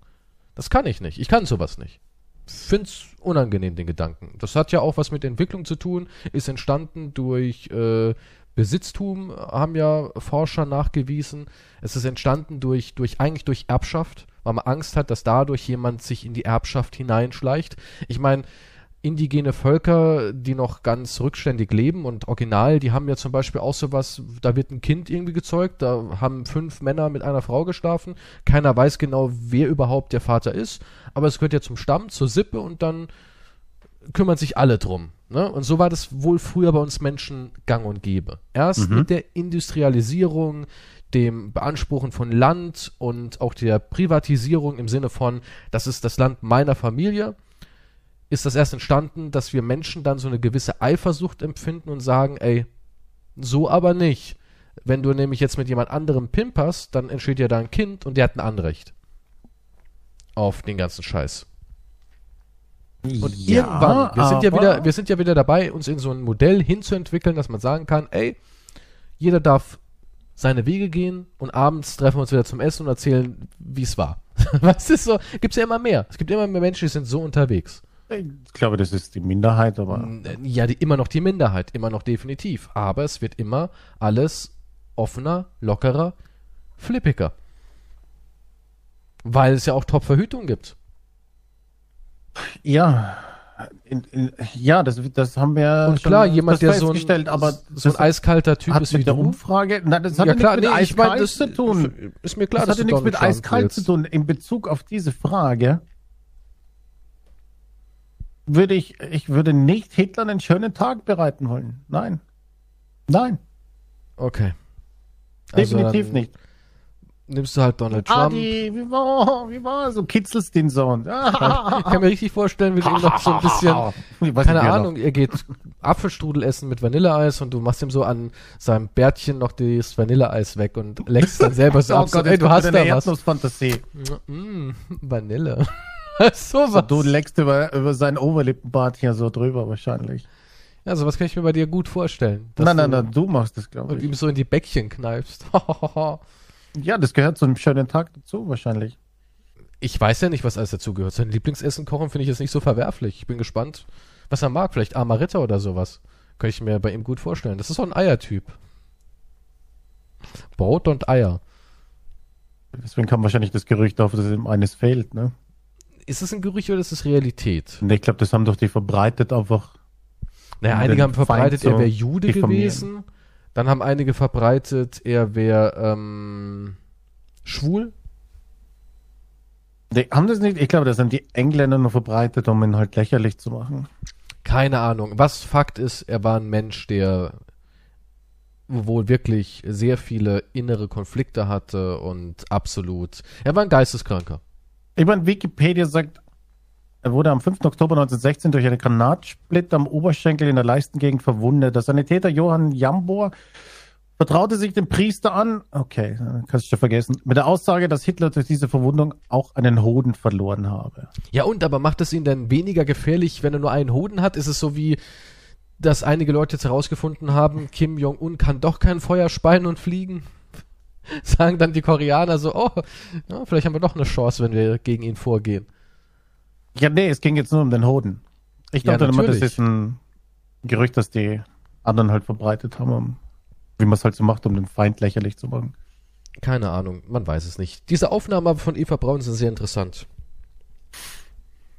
Das kann ich nicht. Ich kann sowas nicht. Find's unangenehm, den Gedanken. Das hat ja auch was mit Entwicklung zu tun. Ist entstanden durch äh, Besitztum, haben ja Forscher nachgewiesen. Es ist entstanden durch, durch, eigentlich durch Erbschaft, weil man Angst hat, dass dadurch jemand sich in die Erbschaft hineinschleicht. Ich meine, indigene Völker, die noch ganz rückständig leben und original, die haben ja zum Beispiel auch sowas, da wird ein Kind irgendwie gezeugt, da haben fünf Männer mit einer Frau geschlafen, keiner weiß genau, wer überhaupt der Vater ist, aber es gehört ja zum Stamm, zur Sippe und dann kümmern sich alle drum. Ne? Und so war das wohl früher bei uns Menschen gang und gäbe. Erst mit der Industrialisierung, dem Beanspruchen von Land und auch der Privatisierung im Sinne von, das ist das Land meiner Familie, ist das erst entstanden, dass wir Menschen dann so eine gewisse Eifersucht empfinden und sagen, ey, so aber nicht. Wenn du nämlich jetzt mit jemand anderem pimperst, dann entsteht ja da ein Kind und der hat ein Anrecht auf den ganzen Scheiß. Und irgendwann, wir sind ja wieder, wir sind ja wieder dabei, uns in so ein Modell hinzuentwickeln, dass man sagen kann, ey, jeder darf seine Wege gehen und abends treffen wir uns wieder zum Essen und erzählen, wie es war. Was ist so? Gibt's ja immer mehr. Es gibt immer mehr Menschen, die sind so unterwegs. Ich glaube, das ist die Minderheit, aber Ja, die, immer noch die Minderheit, immer noch definitiv. Aber es wird immer alles offener, lockerer, flippiger. Weil es ja auch Top-Verhütung gibt. ja, in, in, ja, das, das haben wir Und klar, jemand, das der so ein, aber so ein das eiskalter Typ hat ist wie mit der du. Umfrage, nein, das hat ja klar, nichts nee, mit ich meine, eiskalt das zu tun. ist mir klar, das dass hatte nichts mit eiskalt willst. zu tun. In Bezug auf diese Frage würde ich, ich würde nicht Hitler einen schönen Tag bereiten wollen. Nein. Nein, Okay. Also definitiv dann nicht. Nimmst du halt Donald Trump. Adi, wie war, wie war, so kitzelst den Sohn. Ich kann mir richtig vorstellen, wie du ihm noch so ein bisschen keine Ahnung, ihr geht Apfelstrudel essen mit Vanilleeis und du machst ihm so an seinem Bärtchen noch das Vanilleeis weg und leckst dann selber so noch- ab. So, Oh Gott, ey, jetzt du hast da was. Erdnussfantasie. Mm, Vanille. so was. du leckst über, über sein Oberlippenbart hier so drüber wahrscheinlich. ja, sowas kann ich mir bei dir gut vorstellen. Nein, nein, nein, du machst das, glaube Und ich. ihm so in die Bäckchen kneifst. Ja, das gehört zu einem schönen Tag dazu wahrscheinlich. ich weiß ja nicht, was alles dazugehört. Sein Lieblingsessen kochen finde ich jetzt nicht so verwerflich. Ich bin gespannt, was er mag. Vielleicht Amaretto oder sowas. Könnte ich mir bei ihm gut vorstellen. Das ist so ein Eiertyp. Brot und Eier. Deswegen kam wahrscheinlich das Gerücht auf, dass ihm eines fehlt, ne? Ist es ein Gerücht oder ist es Realität? Und ich glaube, das haben doch die verbreitet einfach. Naja, einige haben verbreitet, er wäre Jude gewesen. Dann haben einige verbreitet, er wäre ähm, schwul. Die haben das nicht, ich glaube, das haben die Engländer nur verbreitet, um ihn halt lächerlich zu machen. Keine Ahnung. Was Fakt ist, er war ein Mensch, der wohl wirklich sehr viele innere Konflikte hatte und absolut. Er war ein Geisteskranker. Ich meine, Wikipedia sagt, er wurde am 5. Oktober 1916 durch einen Granatsplitter am Oberschenkel in der Leistengegend verwundet. Der Sanitäter Johann Jambor vertraute sich dem Priester an, okay, kannst du schon vergessen, mit der Aussage, dass Hitler durch diese Verwundung auch einen Hoden verloren habe. Ja, und aber macht es ihn dann weniger gefährlich, wenn er nur einen Hoden hat? Ist es so wie, dass einige Leute jetzt herausgefunden haben, Kim Jong-un kann doch kein Feuer speien und fliegen? Sagen dann die Koreaner so, oh, ja, vielleicht haben wir doch eine Chance, wenn wir gegen ihn vorgehen. Ja, nee, es ging jetzt nur um den Hoden. Ich Ja, dachte immer, das ist ein Gerücht, das die anderen halt verbreitet haben, um, wie man es halt so macht, um den Feind lächerlich zu machen. Keine Ahnung, man weiß es nicht. Diese Aufnahmen von Eva Braun sind sehr interessant.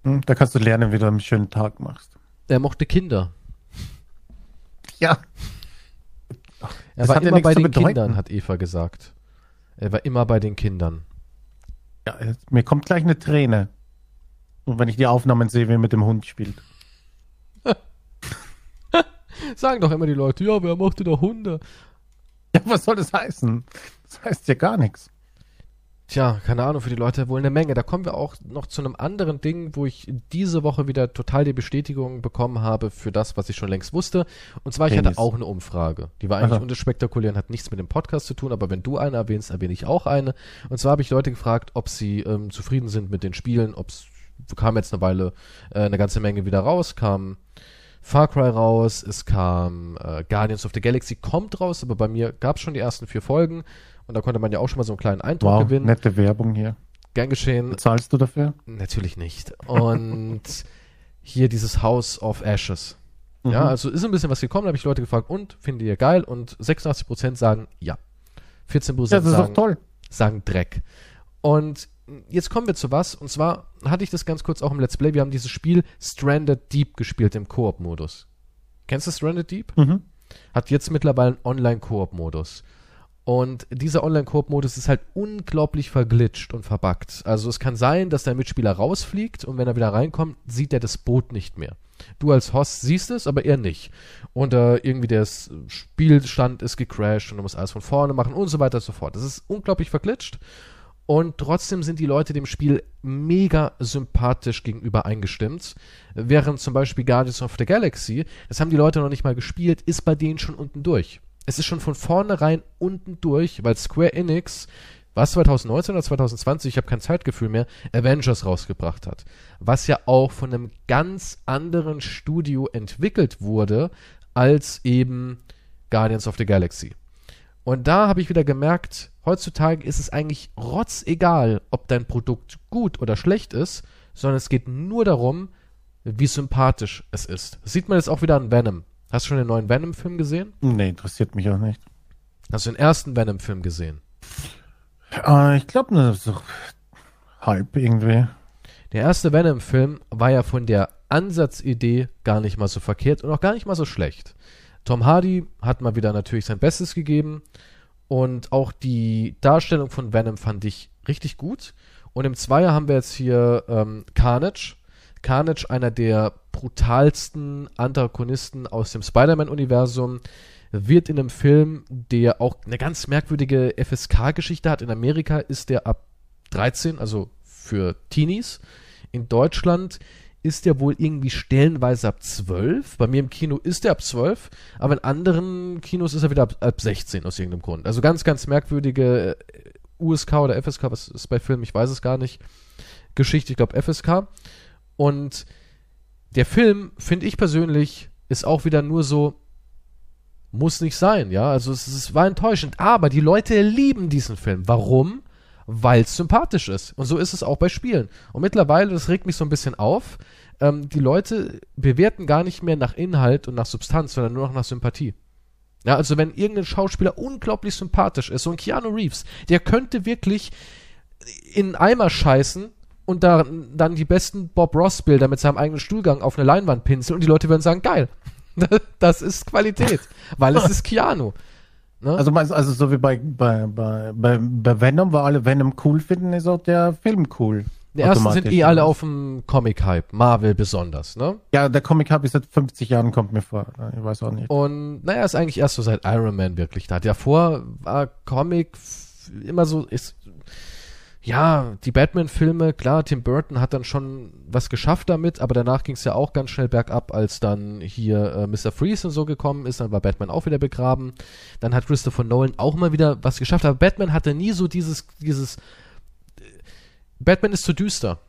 Hm, Da kannst du lernen, wie du einen schönen Tag machst. Er mochte Kinder. Ja. Er Das war hat ja immer bei den bedeuten. Kindern, hat Eva gesagt. Er war immer bei den Kindern. ja mir kommt gleich eine Träne. Und wenn ich die Aufnahmen sehe, wie er mit dem Hund spielt. Sagen doch immer die Leute, ja, wer mochte doch Hunde? Ja, was soll das heißen? Das heißt ja gar nichts. Tja, keine Ahnung, für die Leute wohl eine Menge. Da kommen wir auch noch zu einem anderen Ding, wo ich diese Woche wieder total die Bestätigung bekommen habe für das, was ich schon längst wusste. Und zwar, ich Tennis. hatte auch eine Umfrage. Die war eigentlich Aha. unspektakulär und hat nichts mit dem Podcast zu tun, aber wenn du eine erwähnst, erwähne ich auch eine. Und zwar habe ich Leute gefragt, ob sie ähm, zufrieden sind mit den Spielen, ob es kam jetzt eine Weile äh, eine ganze Menge wieder raus, kam Far Cry raus, es kam äh, Guardians of the Galaxy kommt raus, aber bei mir gab es schon die ersten vier Folgen und da konnte man ja auch schon mal so einen kleinen Eindruck Wow, gewinnen. nette Werbung hier. Gern geschehen. Zahlst du dafür? Natürlich nicht. Und hier dieses House of Ashes. Ja, Mhm. also ist ein bisschen was gekommen, da habe ich Leute gefragt, und findet ihr geil? Und 86% sagen ja. 14% Ja, das ist sagen, doch toll. sagen Dreck. Und jetzt kommen wir zu was, und zwar hatte ich das ganz kurz auch im Let's Play, wir haben dieses Spiel Stranded Deep gespielt im Koop-Modus. Kennst du Stranded Deep? Mhm. hat jetzt mittlerweile einen Online-Koop-Modus. Und dieser Online-Koop-Modus ist halt unglaublich verglitscht und verbuggt. Also es kann sein, dass der Mitspieler rausfliegt und wenn er wieder reinkommt, sieht er das Boot nicht mehr. Du als Host siehst es, aber er nicht. Und äh, irgendwie der Spielstand ist gecrashed und du musst alles von vorne machen und so weiter und so fort. Das ist unglaublich verglitscht. Und trotzdem sind die Leute dem Spiel mega sympathisch gegenüber eingestimmt. Während zum Beispiel Guardians of the Galaxy, das haben die Leute noch nicht mal gespielt, ist bei denen schon unten durch. Es ist schon von vornherein unten durch, weil Square Enix, was 2019 oder 2020, ich habe kein Zeitgefühl mehr, Avengers rausgebracht hat. Was ja auch von einem ganz anderen Studio entwickelt wurde, als eben Guardians of the Galaxy. Und da habe ich wieder gemerkt, heutzutage ist es eigentlich rotzegal, ob dein Produkt gut oder schlecht ist, sondern es geht nur darum, wie sympathisch es ist. Das sieht man jetzt auch wieder an Venom. Hast du schon den neuen Venom-Film gesehen? Nee, interessiert mich auch nicht. Hast du den ersten Venom-Film gesehen? Äh, ich glaube nur so halb irgendwie. Der erste Venom-Film war ja von der Ansatzidee gar nicht mal so verkehrt und auch gar nicht mal so schlecht. Tom Hardy hat mal wieder natürlich sein Bestes gegeben und auch die Darstellung von Venom fand ich richtig gut. Und im Zweier haben wir jetzt hier ähm, Carnage. Carnage, einer der brutalsten Antagonisten aus dem Spider-Man-Universum, wird in einem Film, der auch eine ganz merkwürdige FSK-Geschichte hat. In Amerika ist der ab 13, also für Teenies. In Deutschland ist der wohl irgendwie stellenweise ab 12. Bei mir im Kino ist er ab 12, aber in anderen Kinos ist er wieder ab, ab 16 aus irgendeinem Grund. Also ganz, ganz merkwürdige äh, USK oder FSK, was ist bei Filmen, ich weiß es gar nicht. Geschichte, ich glaube FSK. Und der Film, finde ich persönlich, ist auch wieder nur so, muss nicht sein, ja. Also es, es war enttäuschend. Aber die Leute lieben diesen Film. Warum? Weil es sympathisch ist. Und so ist es auch bei Spielen. Und mittlerweile, das regt mich so ein bisschen auf, ähm, die Leute bewerten gar nicht mehr nach Inhalt und nach Substanz, sondern nur noch nach Sympathie. Ja, also wenn irgendein Schauspieler unglaublich sympathisch ist, so ein Keanu Reeves, der könnte wirklich in Eimer scheißen und da, dann die besten Bob Ross-Bilder mit seinem eigenen Stuhlgang auf eine Leinwand pinseln und die Leute würden sagen, geil. Das ist Qualität, weil es ist Keanu. Ne? Also also so wie bei, bei, bei, bei, Venom, wo alle Venom cool finden, ist auch der Film cool. die ersten sind eh alle auf dem Comic-Hype, Marvel besonders, ne? Ja, der Comic habe ich seit 50 Jahren, kommt mir vor. Ich weiß auch nicht. Und naja, ist eigentlich erst so seit Iron Man wirklich da. Davor war Comic immer so, ist, ja, die Batman-Filme, klar, Tim Burton hat dann schon was geschafft damit, aber danach ging es ja auch ganz schnell bergab, als dann hier äh, Mr. Freeze und so gekommen ist, dann war Batman auch wieder begraben. Dann hat Christopher Nolan auch mal wieder was geschafft, aber Batman hatte nie so dieses, dieses, äh, Batman ist zu düster.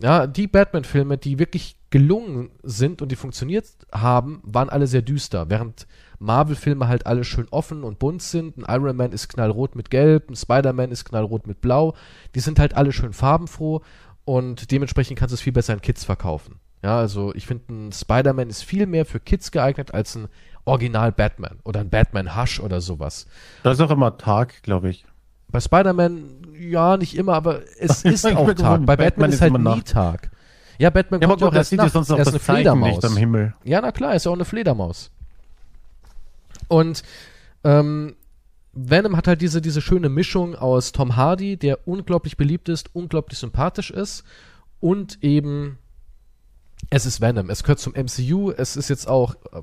Ja, die Batman-Filme, die wirklich gelungen sind und die funktioniert haben, waren alle sehr düster. Während Marvel-Filme halt alle schön offen und bunt sind. Ein Iron Man ist knallrot mit Gelb, ein Spider-Man ist knallrot mit Blau. Die sind halt alle schön farbenfroh und dementsprechend kannst du es viel besser an Kids verkaufen. Ja, also ich finde, ein Spider-Man ist viel mehr für Kids geeignet als ein Original Batman oder ein Batman Hush oder sowas. Da ist auch immer Tag, glaube ich. Bei Spider-Man, ja, nicht immer, aber es ist auch Tag. Bei Batman, Batman ist ist halt immer nie Nacht. Tag. Ja, Batman Ja, kommt ja auch erst sieht ja nachts. sonst auch Er ist das eine Zeichen Fledermaus. am Himmel. Ja, na klar, ist ja auch eine Fledermaus. Und ähm, Venom hat halt diese, diese schöne Mischung aus Tom Hardy, der unglaublich beliebt ist, unglaublich sympathisch ist und eben es ist Venom. Es gehört zum MCU. Es ist jetzt auch äh,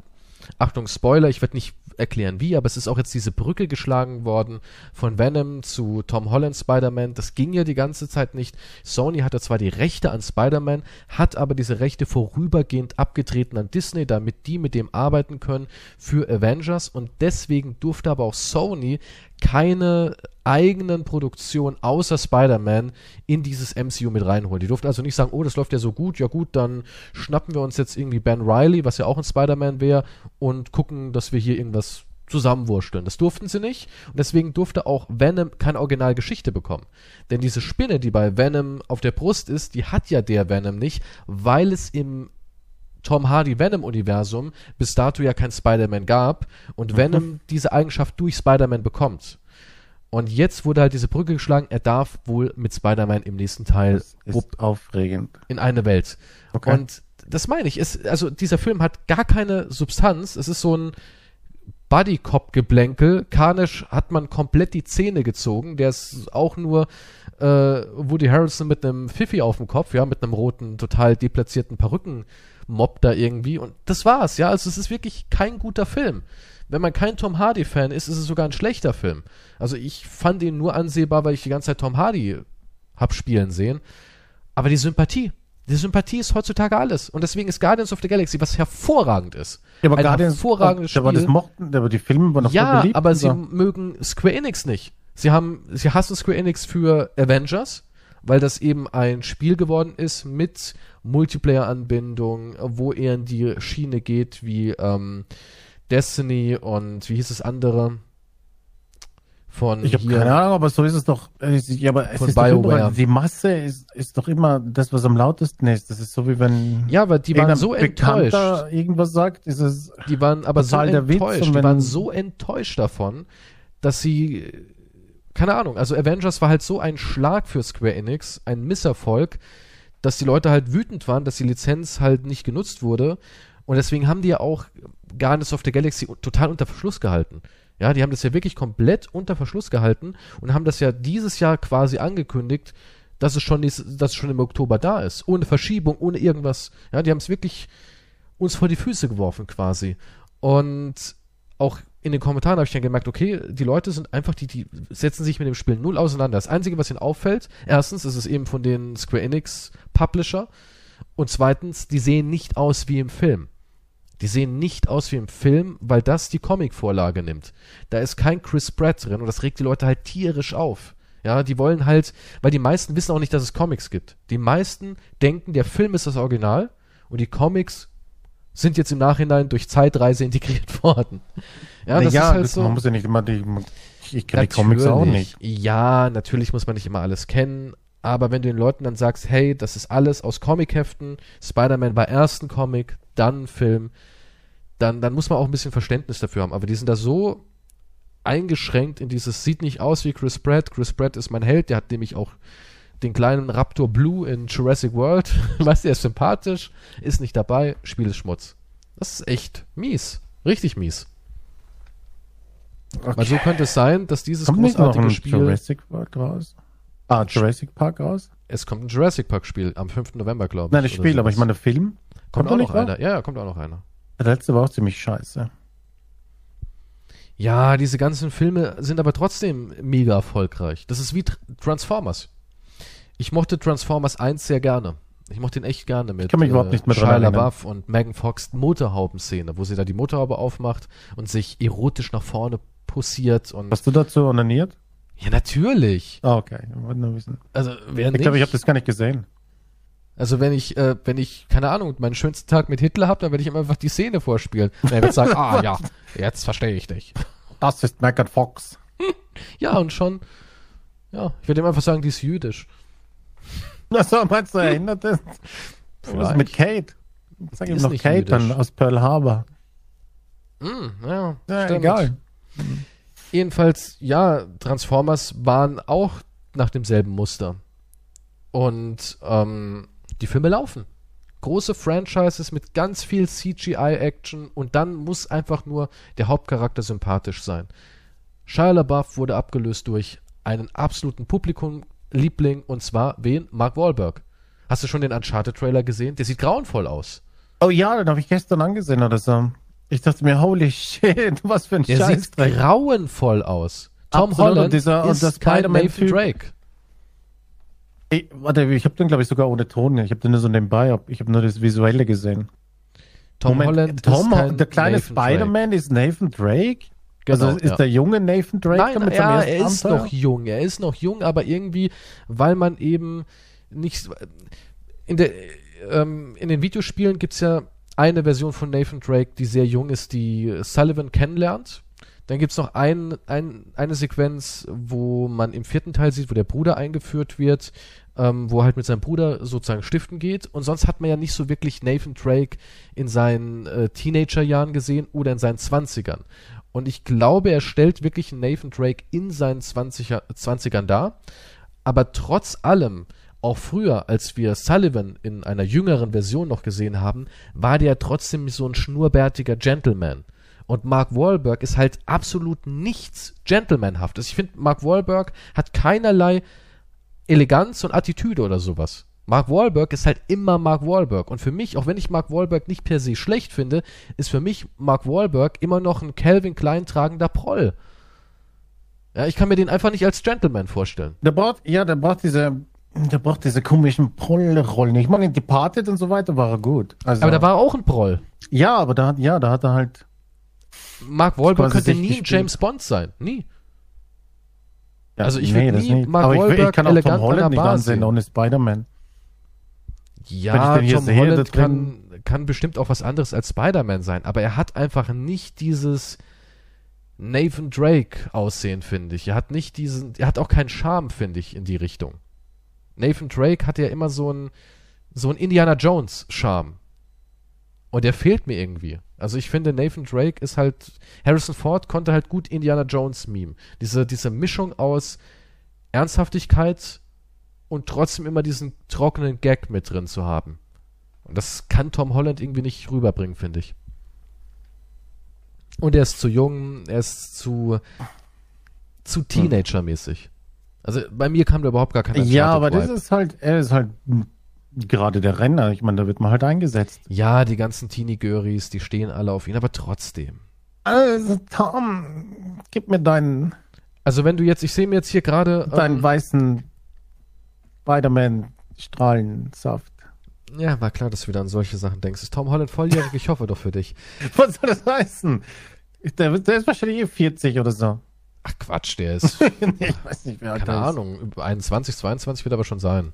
Achtung, Spoiler, ich werde nicht erklären wie, aber es ist auch jetzt diese Brücke geschlagen worden von Venom zu Tom Holland Spider-Man. Das ging ja die ganze Zeit nicht. Sony hatte zwar die Rechte an Spider-Man, hat aber diese Rechte vorübergehend abgetreten an Disney, damit die mit dem arbeiten können für Avengers und deswegen durfte aber auch Sony keine eigenen Produktionen außer Spider-Man in dieses MCU mit reinholen. Die durften also nicht sagen, oh, das läuft ja so gut, ja gut, dann schnappen wir uns jetzt irgendwie Ben Riley, was ja auch ein Spider-Man wäre, und gucken, dass wir hier irgendwas zusammenwursteln. Das durften sie nicht und deswegen durfte auch Venom keine Originalgeschichte bekommen. Denn diese Spinne, die bei Venom auf der Brust ist, die hat ja der Venom nicht, weil es im Tom Hardy Venom Universum bis dato ja kein Spider-Man gab und mhm. Venom diese Eigenschaft durch Spider-Man bekommt. Und jetzt wurde halt diese Brücke geschlagen, er darf wohl mit Spider-Man im nächsten Teil das ist aufregend. in eine Welt. Okay. Und das meine ich, ist, also dieser Film hat gar keine Substanz. Es ist so ein Buddy-Cop-Geblänkel. Carnage hat man komplett die Zähne gezogen. Der ist auch nur äh, Woody Harrelson mit einem Pfiffi auf dem Kopf, ja, mit einem roten, total deplatzierten Perückenmob da irgendwie. Und das war's, ja. Also es ist wirklich kein guter Film wenn man kein Tom Hardy-Fan ist, ist es sogar ein schlechter Film. Also ich fand ihn nur ansehbar, weil ich die ganze Zeit Tom Hardy hab spielen sehen. Aber die Sympathie, die Sympathie ist heutzutage alles. Und deswegen ist Guardians of the Galaxy was hervorragend ist. Ja, aber ein Guardians, hervorragendes Spiel. Aber das mochten, aber die Filme waren noch Ja, beliebt, aber sie mögen Square Enix nicht. Sie haben, sie hassen Square Enix für Avengers, weil das eben ein Spiel geworden ist mit Multiplayer-Anbindung, wo er in die Schiene geht wie, ähm, Destiny und wie hieß das andere? Von ich habe keine Ahnung, aber so ist es doch. Ja, aber es ist BioWare. die Masse ist, ist doch immer das, was am lautesten ist. Das ist so wie wenn. Ja, aber die waren so enttäuscht. irgendwas sagt, ist es. Die waren aber so enttäuscht. Die waren so enttäuscht davon, dass sie. Keine Ahnung. Also Avengers war halt so ein Schlag für Square Enix, ein Misserfolg, dass die Leute halt wütend waren, dass die Lizenz halt nicht genutzt wurde. Und deswegen haben die ja auch Guardians of the Galaxy total unter Verschluss gehalten. Ja, die haben das ja wirklich komplett unter Verschluss gehalten und haben das ja dieses Jahr quasi angekündigt, dass es schon, dass es schon im Oktober da ist. Ohne Verschiebung, ohne irgendwas. Ja, die haben es wirklich uns vor die Füße geworfen quasi. Und auch in den Kommentaren habe ich dann gemerkt, okay, die Leute sind einfach, die, die setzen sich mit dem Spiel null auseinander. Das Einzige, was ihnen auffällt, erstens ist es eben von den Square Enix Publisher und zweitens, die sehen nicht aus wie im Film. Die sehen nicht aus wie im Film, weil das die Comic-Vorlage nimmt. Da ist kein Chris Pratt drin und das regt die Leute halt tierisch auf. Ja, die wollen halt, weil die meisten wissen auch nicht, dass es Comics gibt. Die meisten denken, der Film ist das Original und die Comics sind jetzt im Nachhinein durch Zeitreise integriert worden. Ja, das ja, ist halt so. Man muss ja nicht immer die, ich kenne die Comics auch nicht. Ja, natürlich muss man nicht immer alles kennen, aber wenn du den Leuten dann sagst, hey, das ist alles aus Comicheften, Spider-Man war erst ein Comic, dann ein Film, dann, dann muss man auch ein bisschen Verständnis dafür haben. Aber die sind da so eingeschränkt in dieses, sieht nicht aus wie Chris Pratt. Chris Pratt ist mein Held, der hat nämlich auch den kleinen Raptor Blue in Jurassic World. weißt du, er ist sympathisch, ist nicht dabei, Spiel ist Schmutz. Das ist echt mies. Richtig mies. Okay. Weil so könnte es sein, dass dieses Kommt großartige Spiel. Jurassic World raus? Ah, Jurassic Park raus? Es kommt ein Jurassic Park Spiel am 5. November, glaube ich. Nein, das Spiel, aber ich meine Film. Kommt, kommt auch noch einer. Ja, ja, kommt auch noch einer. Der letzte war auch ziemlich scheiße. Ja, diese ganzen Filme sind aber trotzdem mega erfolgreich. Das ist wie Transformers. Ich mochte Transformers 1 sehr gerne. Ich mochte ihn echt gerne mit ich kann mich äh, überhaupt nicht mehr Shia LaBeouf und Megan Fox Motorhauben-Szene, wo sie da die Motorhaube aufmacht und sich erotisch nach vorne posiert und. Hast du dazu onaniert? Ja, natürlich. Ah, okay. Also, wer Ich glaube, ich habe das gar nicht gesehen. Also wenn ich, äh, wenn ich, keine Ahnung, meinen schönsten Tag mit Hitler habe, dann werde ich ihm einfach die Szene vorspielen. Und er wird sagen, ah ja, jetzt verstehe ich dich. Das ist Megan Fox. ja, und schon, ja, ich werde ihm einfach sagen, die ist jüdisch. so, meinst du, erinnert das? Was mit Kate? Sag ihm noch Kate jüdisch. dann aus Pearl Harbor. Mm, ja, ja egal. Jedenfalls, ja, Transformers waren auch nach demselben Muster. Und ähm, die Filme laufen. Große Franchises mit ganz viel CGI-Action und dann muss einfach nur der Hauptcharakter sympathisch sein. Shia LaBeouf wurde abgelöst durch einen absoluten Publikumliebling und zwar wen? Mark Wahlberg. Hast du schon den Uncharted-Trailer gesehen? Der sieht grauenvoll aus. Oh ja, den habe ich gestern angesehen oder so. Ich dachte mir, holy shit, was für ein Der Scheiß. sieht grauenvoll aus. Tom Absolut, und Holland dieser- und ist das kein Nathan. Drake. Ey, warte, ich habe den, glaube ich, sogar ohne Ton. Ich habe den nur so nebenbei. Ich habe nur das Visuelle gesehen. Tom Moment, Holland Tom, ist kein der kleine. Spider-Man ist Nathan Drake? Genau, also ist ja. der junge Nathan Drake Nein, ja, er ist Abenteuer? noch jung. Er ist noch jung, aber irgendwie, weil man eben nicht. In, der, ähm, in den Videospielen gibt es ja eine Version von Nathan Drake, die sehr jung ist, die Sullivan kennenlernt. Dann gibt es noch ein, ein, eine Sequenz, wo man im vierten Teil sieht, wo der Bruder eingeführt wird, ähm, wo er halt mit seinem Bruder sozusagen stiften geht. Und sonst hat man ja nicht so wirklich Nathan Drake in seinen äh, Teenagerjahren gesehen oder in seinen Zwanzigern. Und ich glaube, er stellt wirklich Nathan Drake in seinen 20er, 20ern dar. Aber trotz allem, auch früher, als wir Sullivan in einer jüngeren Version noch gesehen haben, war der trotzdem so ein schnurrbärtiger Gentleman. Und Mark Wahlberg ist halt absolut nichts Gentlemanhaftes. Ich finde, Mark Wahlberg hat keinerlei Eleganz und Attitüde oder sowas. Mark Wahlberg ist halt immer Mark Wahlberg. Und für mich, auch wenn ich Mark Wahlberg nicht per se schlecht finde, ist für mich Mark Wahlberg immer noch ein Calvin Klein tragender Proll. Ja, ich kann mir den einfach nicht als Gentleman vorstellen. Der braucht, ja, der braucht diese, der braucht diese komischen Prollrollen. Ich meine, in Departed und so weiter war er gut. Also, Aber da war auch ein Proll. ja, aber da hat, ja, da hat er halt, Mark Wahlberg könnte nie ein gespielt. James Bond sein. Nie. ja, Also ich würd das nie nicht. Mark aber ich, ich Wahlberg kann auch Tom Holland nicht ansehen sehen. ohne Spider-Man. Ja, ich Tom sehe, Holland drin- kann, kann bestimmt auch was anderes als Spider-Man sein, aber er hat einfach nicht dieses Nathan Drake Aussehen, finde ich. Er hat nicht diesen, er hat auch keinen Charme, finde ich, in die Richtung. Nathan Drake hat ja immer so ein, so ein Indiana Jones Charme. Und der fehlt mir irgendwie. Also ich finde, Nathan Drake ist halt, Harrison Ford konnte halt gut Indiana Jones meme. Diese, diese Mischung aus Ernsthaftigkeit und trotzdem immer diesen trockenen Gag mit drin zu haben. Und das kann Tom Holland irgendwie nicht rüberbringen, finde ich. Und er ist zu jung, er ist zu, zu Teenager-mäßig. Also bei mir kam da überhaupt gar kein Ja, aber das ist halt, er ist halt gerade der Renner. Ich meine, da wird man halt eingesetzt. Ja, die ganzen Teenie-Göris, die stehen alle auf ihn, aber trotzdem. Also, Tom, gib mir deinen, Also wenn du jetzt, ich sehe mir jetzt hier gerade, deinen ähm, weißen Spider-Man-Strahlensaft. ja, war klar, dass du wieder an solche Sachen denkst. Ist Tom Holland volljährig? Ich hoffe doch für dich. Was soll das heißen? Der, der ist wahrscheinlich eh 40 oder so. Ach Quatsch, der ist, nee, ich weiß nicht, wer keine ist. Ahnung, über 21, 22 wird er aber schon sein.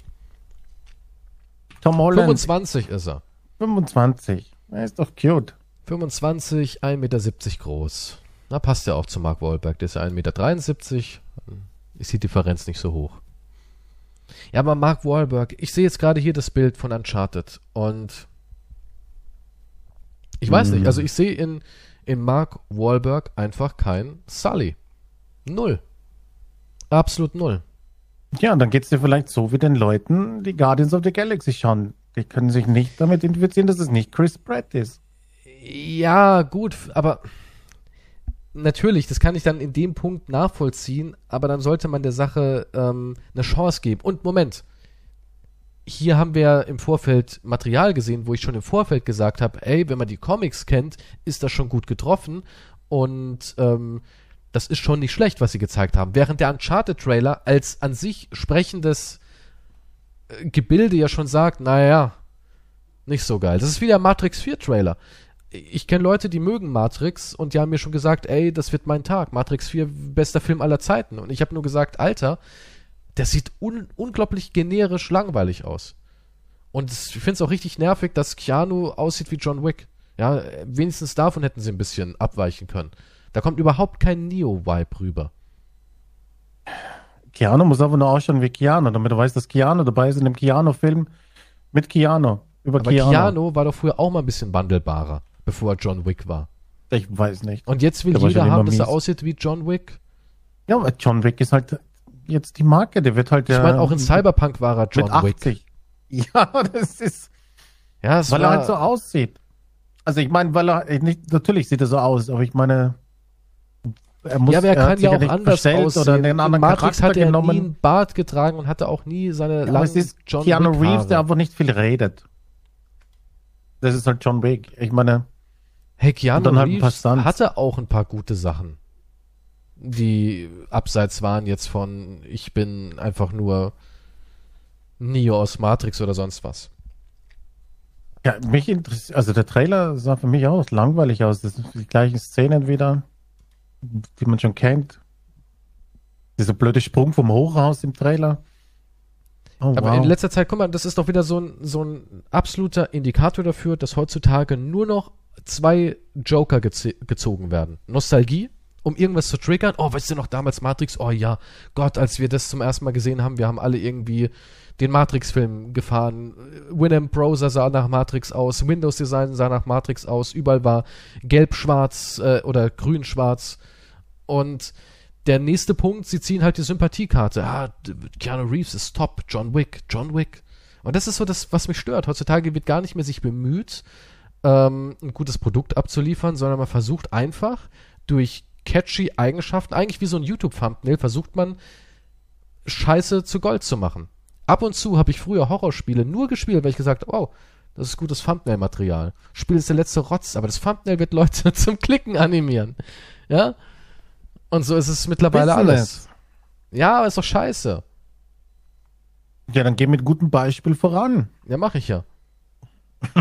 Tom Holland, 25 ist er. 25. Er ist doch cute. 25, 1,70 Meter groß. Na, passt ja auch zu Mark Wahlberg. Der ist ja 1,73 Meter. Ist die Differenz nicht so hoch. Ja, aber Mark Wahlberg, ich sehe jetzt gerade hier das Bild von Uncharted und ich weiß nicht, Hm. also ich sehe in, in Mark Wahlberg einfach kein Sully. Null. Absolut null. Ja, und dann geht's dir vielleicht so wie den Leuten, die Guardians of the Galaxy schauen. Die können sich nicht damit identifizieren, dass es nicht Chris Pratt ist. Ja, gut, aber natürlich, das kann ich dann in dem Punkt nachvollziehen, aber dann sollte man der Sache ähm, eine Chance geben. Und Moment, hier haben wir im Vorfeld Material gesehen, wo ich schon im Vorfeld gesagt habe, ey, wenn man die Comics kennt, ist das schon gut getroffen und ähm, das ist schon nicht schlecht, was sie gezeigt haben. Während der Uncharted-Trailer als an sich sprechendes äh, Gebilde ja schon sagt, naja, nicht so geil. Das ist wie der Matrix 4 Trailer. Ich kenne Leute, die mögen Matrix und die haben mir schon gesagt, ey, das wird mein Tag. Matrix 4, bester Film aller Zeiten. Und ich habe nur gesagt, Alter, das sieht un unglaublich generisch langweilig aus. Und ich finde es auch richtig nervig, dass Keanu aussieht wie John Wick. Ja, wenigstens davon hätten sie ein bisschen abweichen können. Da kommt überhaupt kein Neo-Vibe rüber. Keanu muss aber nur ausschauen wie Keanu, damit du weißt, dass Keanu dabei ist in dem Keanu-Film mit Keanu. Über Aber Keanu. Keanu war doch früher auch mal ein bisschen wandelbarer, bevor er John Wick war. Ich weiß nicht. Und jetzt will jeder haben, dass er aussieht wie John Wick. Ja, aber John Wick ist halt jetzt die Marke. Der wird halt Ich der, meine, auch in Cyberpunk war er John mit Wick. 80. Ja, das ist, Ja, es weil war, er halt so aussieht. Also ich meine, weil er nicht, natürlich sieht er so aus, aber ich meine, er muss ja, aber er hat kann sich ja auch nicht anders aussehen. oder einen In anderen Matrix Charakter hat er genommen. nie einen Bart getragen und hatte auch nie seine Ja, aber langen es ist John Keanu Wick Reeves, der einfach nicht viel redet. Das ist halt John Wick. Ich meine, Hey, Keanu halt Reeves hatte auch ein paar gute Sachen, die abseits waren jetzt von ich bin einfach nur Neo aus Matrix oder sonst was. Ja, mich interessiert, also der Trailer sah für mich auch langweilig aus. Das sind die gleichen Szenen wieder, die man schon kennt. Dieser blöde Sprung vom Hochhaus im Trailer. Oh, Aber wow. in letzter Zeit, guck mal, das ist doch wieder so ein, so ein absoluter Indikator dafür, dass heutzutage nur noch zwei Joker geze gezogen werden. Nostalgie, um irgendwas zu triggern. Oh, weißt du noch damals Matrix? Oh ja, Gott, als wir das zum ersten Mal gesehen haben, wir haben alle irgendwie den Matrix-Film gefahren. Winamp Browser sah nach Matrix aus, Windows Design sah nach Matrix aus, überall war gelb-schwarz äh, oder grün-schwarz. Und der nächste Punkt, sie ziehen halt die Sympathiekarte. Ah, Keanu Reeves ist top, John Wick, John Wick. Und das ist so das, was mich stört. Heutzutage wird gar nicht mehr sich bemüht, ähm, ein gutes Produkt abzuliefern, sondern man versucht einfach durch catchy Eigenschaften, eigentlich wie so ein YouTube-Thumbnail, versucht man Scheiße zu Gold zu machen. Ab und zu habe ich früher Horrorspiele nur gespielt, weil ich gesagt habe, oh, das ist gutes Thumbnail-Material. Spiel ist der letzte Rotz, aber das Thumbnail wird Leute zum Klicken animieren. Ja? Und so ist es mittlerweile alles. Ja, aber ist doch scheiße. Ja, dann geh mit gutem Beispiel voran. Ja, mach ich ja.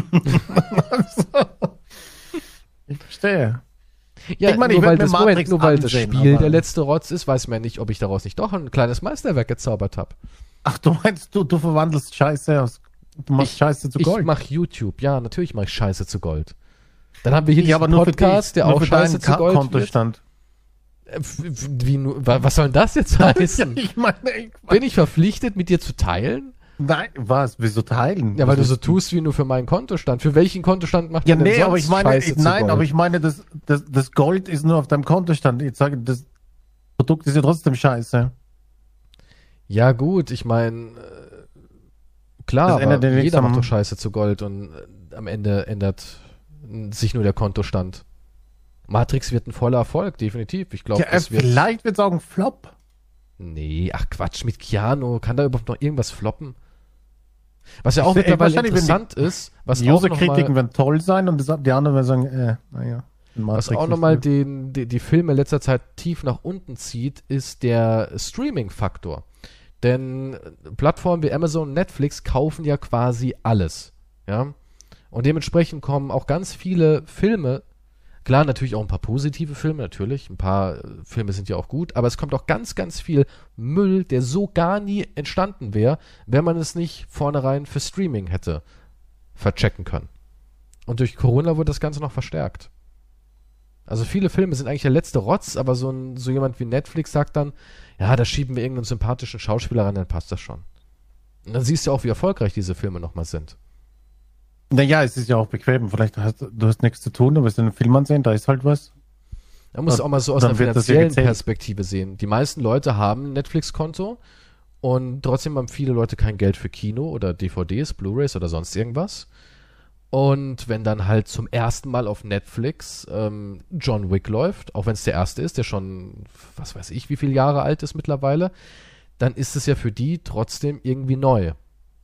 ich verstehe. Ja, ich meine, nur, weil das, Moment, nur weil das Spiel der letzte Rotz ist, weiß man nicht, ob ich daraus nicht doch ein kleines Meisterwerk gezaubert habe. Ach, du meinst, du, du verwandelst Scheiße aus. Du machst ich, Scheiße zu Gold. Ich mach YouTube, ja, natürlich mache ich Scheiße zu Gold. Dann haben wir hier ja, einen Podcast, der auch Scheiße zu Gold Kontostand. Wird. Äh, wie, was soll denn das jetzt heißen? ich meine, ich mein, Bin ich verpflichtet, mit dir zu teilen? Nein, was? Wieso teilen? Ja, weil du so tust, wie nur für meinen Kontostand. Für welchen Kontostand macht ja, man denn nee, aber ich meine, Scheiße nein, aber ich meine, das, das, das Gold ist nur auf deinem Kontostand. Ich sage, das Produkt ist ja trotzdem scheiße. Ja, gut, ich meine, äh, klar, jeder macht doch Scheiße zu Gold und äh, am Ende ändert sich nur der Kontostand. Matrix wird ein voller Erfolg, definitiv. Ich glaube, ja, äh, vielleicht wird es auch ein Flop. Nee, ach Quatsch, mit Keanu, kann da überhaupt noch irgendwas floppen? Was ja auch ich, mittlerweile interessant ist, was die User-Kritiken werden toll sein und das, die anderen werden sagen, äh, naja. Was auch nochmal den, die, die Filme in letzter Zeit tief nach unten zieht, ist der Streaming-Faktor. Denn Plattformen wie Amazon und Netflix kaufen ja quasi alles. Ja. Und dementsprechend kommen auch ganz viele Filme, klar, natürlich auch ein paar positive Filme, natürlich. Ein paar äh, Filme sind ja auch gut, aber es kommt auch ganz, ganz viel Müll, der so gar nie entstanden wäre, wenn man es nicht vornherein für Streaming hätte verchecken können. Und durch Corona wurde das Ganze noch verstärkt. Also viele Filme sind eigentlich der letzte Rotz, aber so, ein, so jemand wie Netflix sagt dann, ja, da schieben wir irgendeinen sympathischen Schauspieler ran, dann passt das schon. Und dann siehst du auch, wie erfolgreich diese Filme nochmal sind. Naja, es ist ja auch bequem. Vielleicht hast du hast nichts zu tun, du willst einen Film ansehen, da ist halt was. Da musst du auch mal so aus einer finanziellen Perspektive sehen. Die meisten Leute haben ein Netflix-Konto und trotzdem haben viele Leute kein Geld für Kino oder DVDs, Blu-rays oder sonst irgendwas. Und wenn dann halt zum ersten Mal auf Netflix ähm, John Wick läuft, auch wenn es der erste ist, der schon, was weiß ich, wie viele Jahre alt ist mittlerweile, dann ist es ja für die trotzdem irgendwie neu.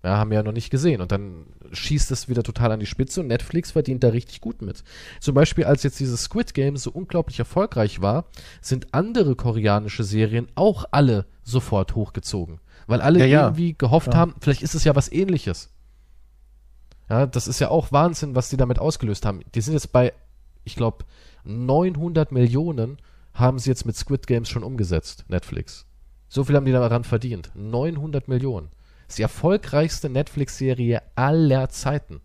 Ja, haben wir ja noch nicht gesehen. Und dann schießt es wieder total an die Spitze und Netflix verdient da richtig gut mit. Zum Beispiel, als jetzt dieses Squid Game so unglaublich erfolgreich war, sind andere koreanische Serien auch alle sofort hochgezogen. Weil alle ja, ja. irgendwie gehofft ja. haben, vielleicht ist es ja was ähnliches. Ja, das ist ja auch Wahnsinn, was die damit ausgelöst haben. Die sind jetzt bei, ich glaube, 900 Millionen haben sie jetzt mit Squid Games schon umgesetzt, Netflix. So viel haben die daran verdient. 900 Millionen. Das ist die erfolgreichste Netflix-Serie aller Zeiten.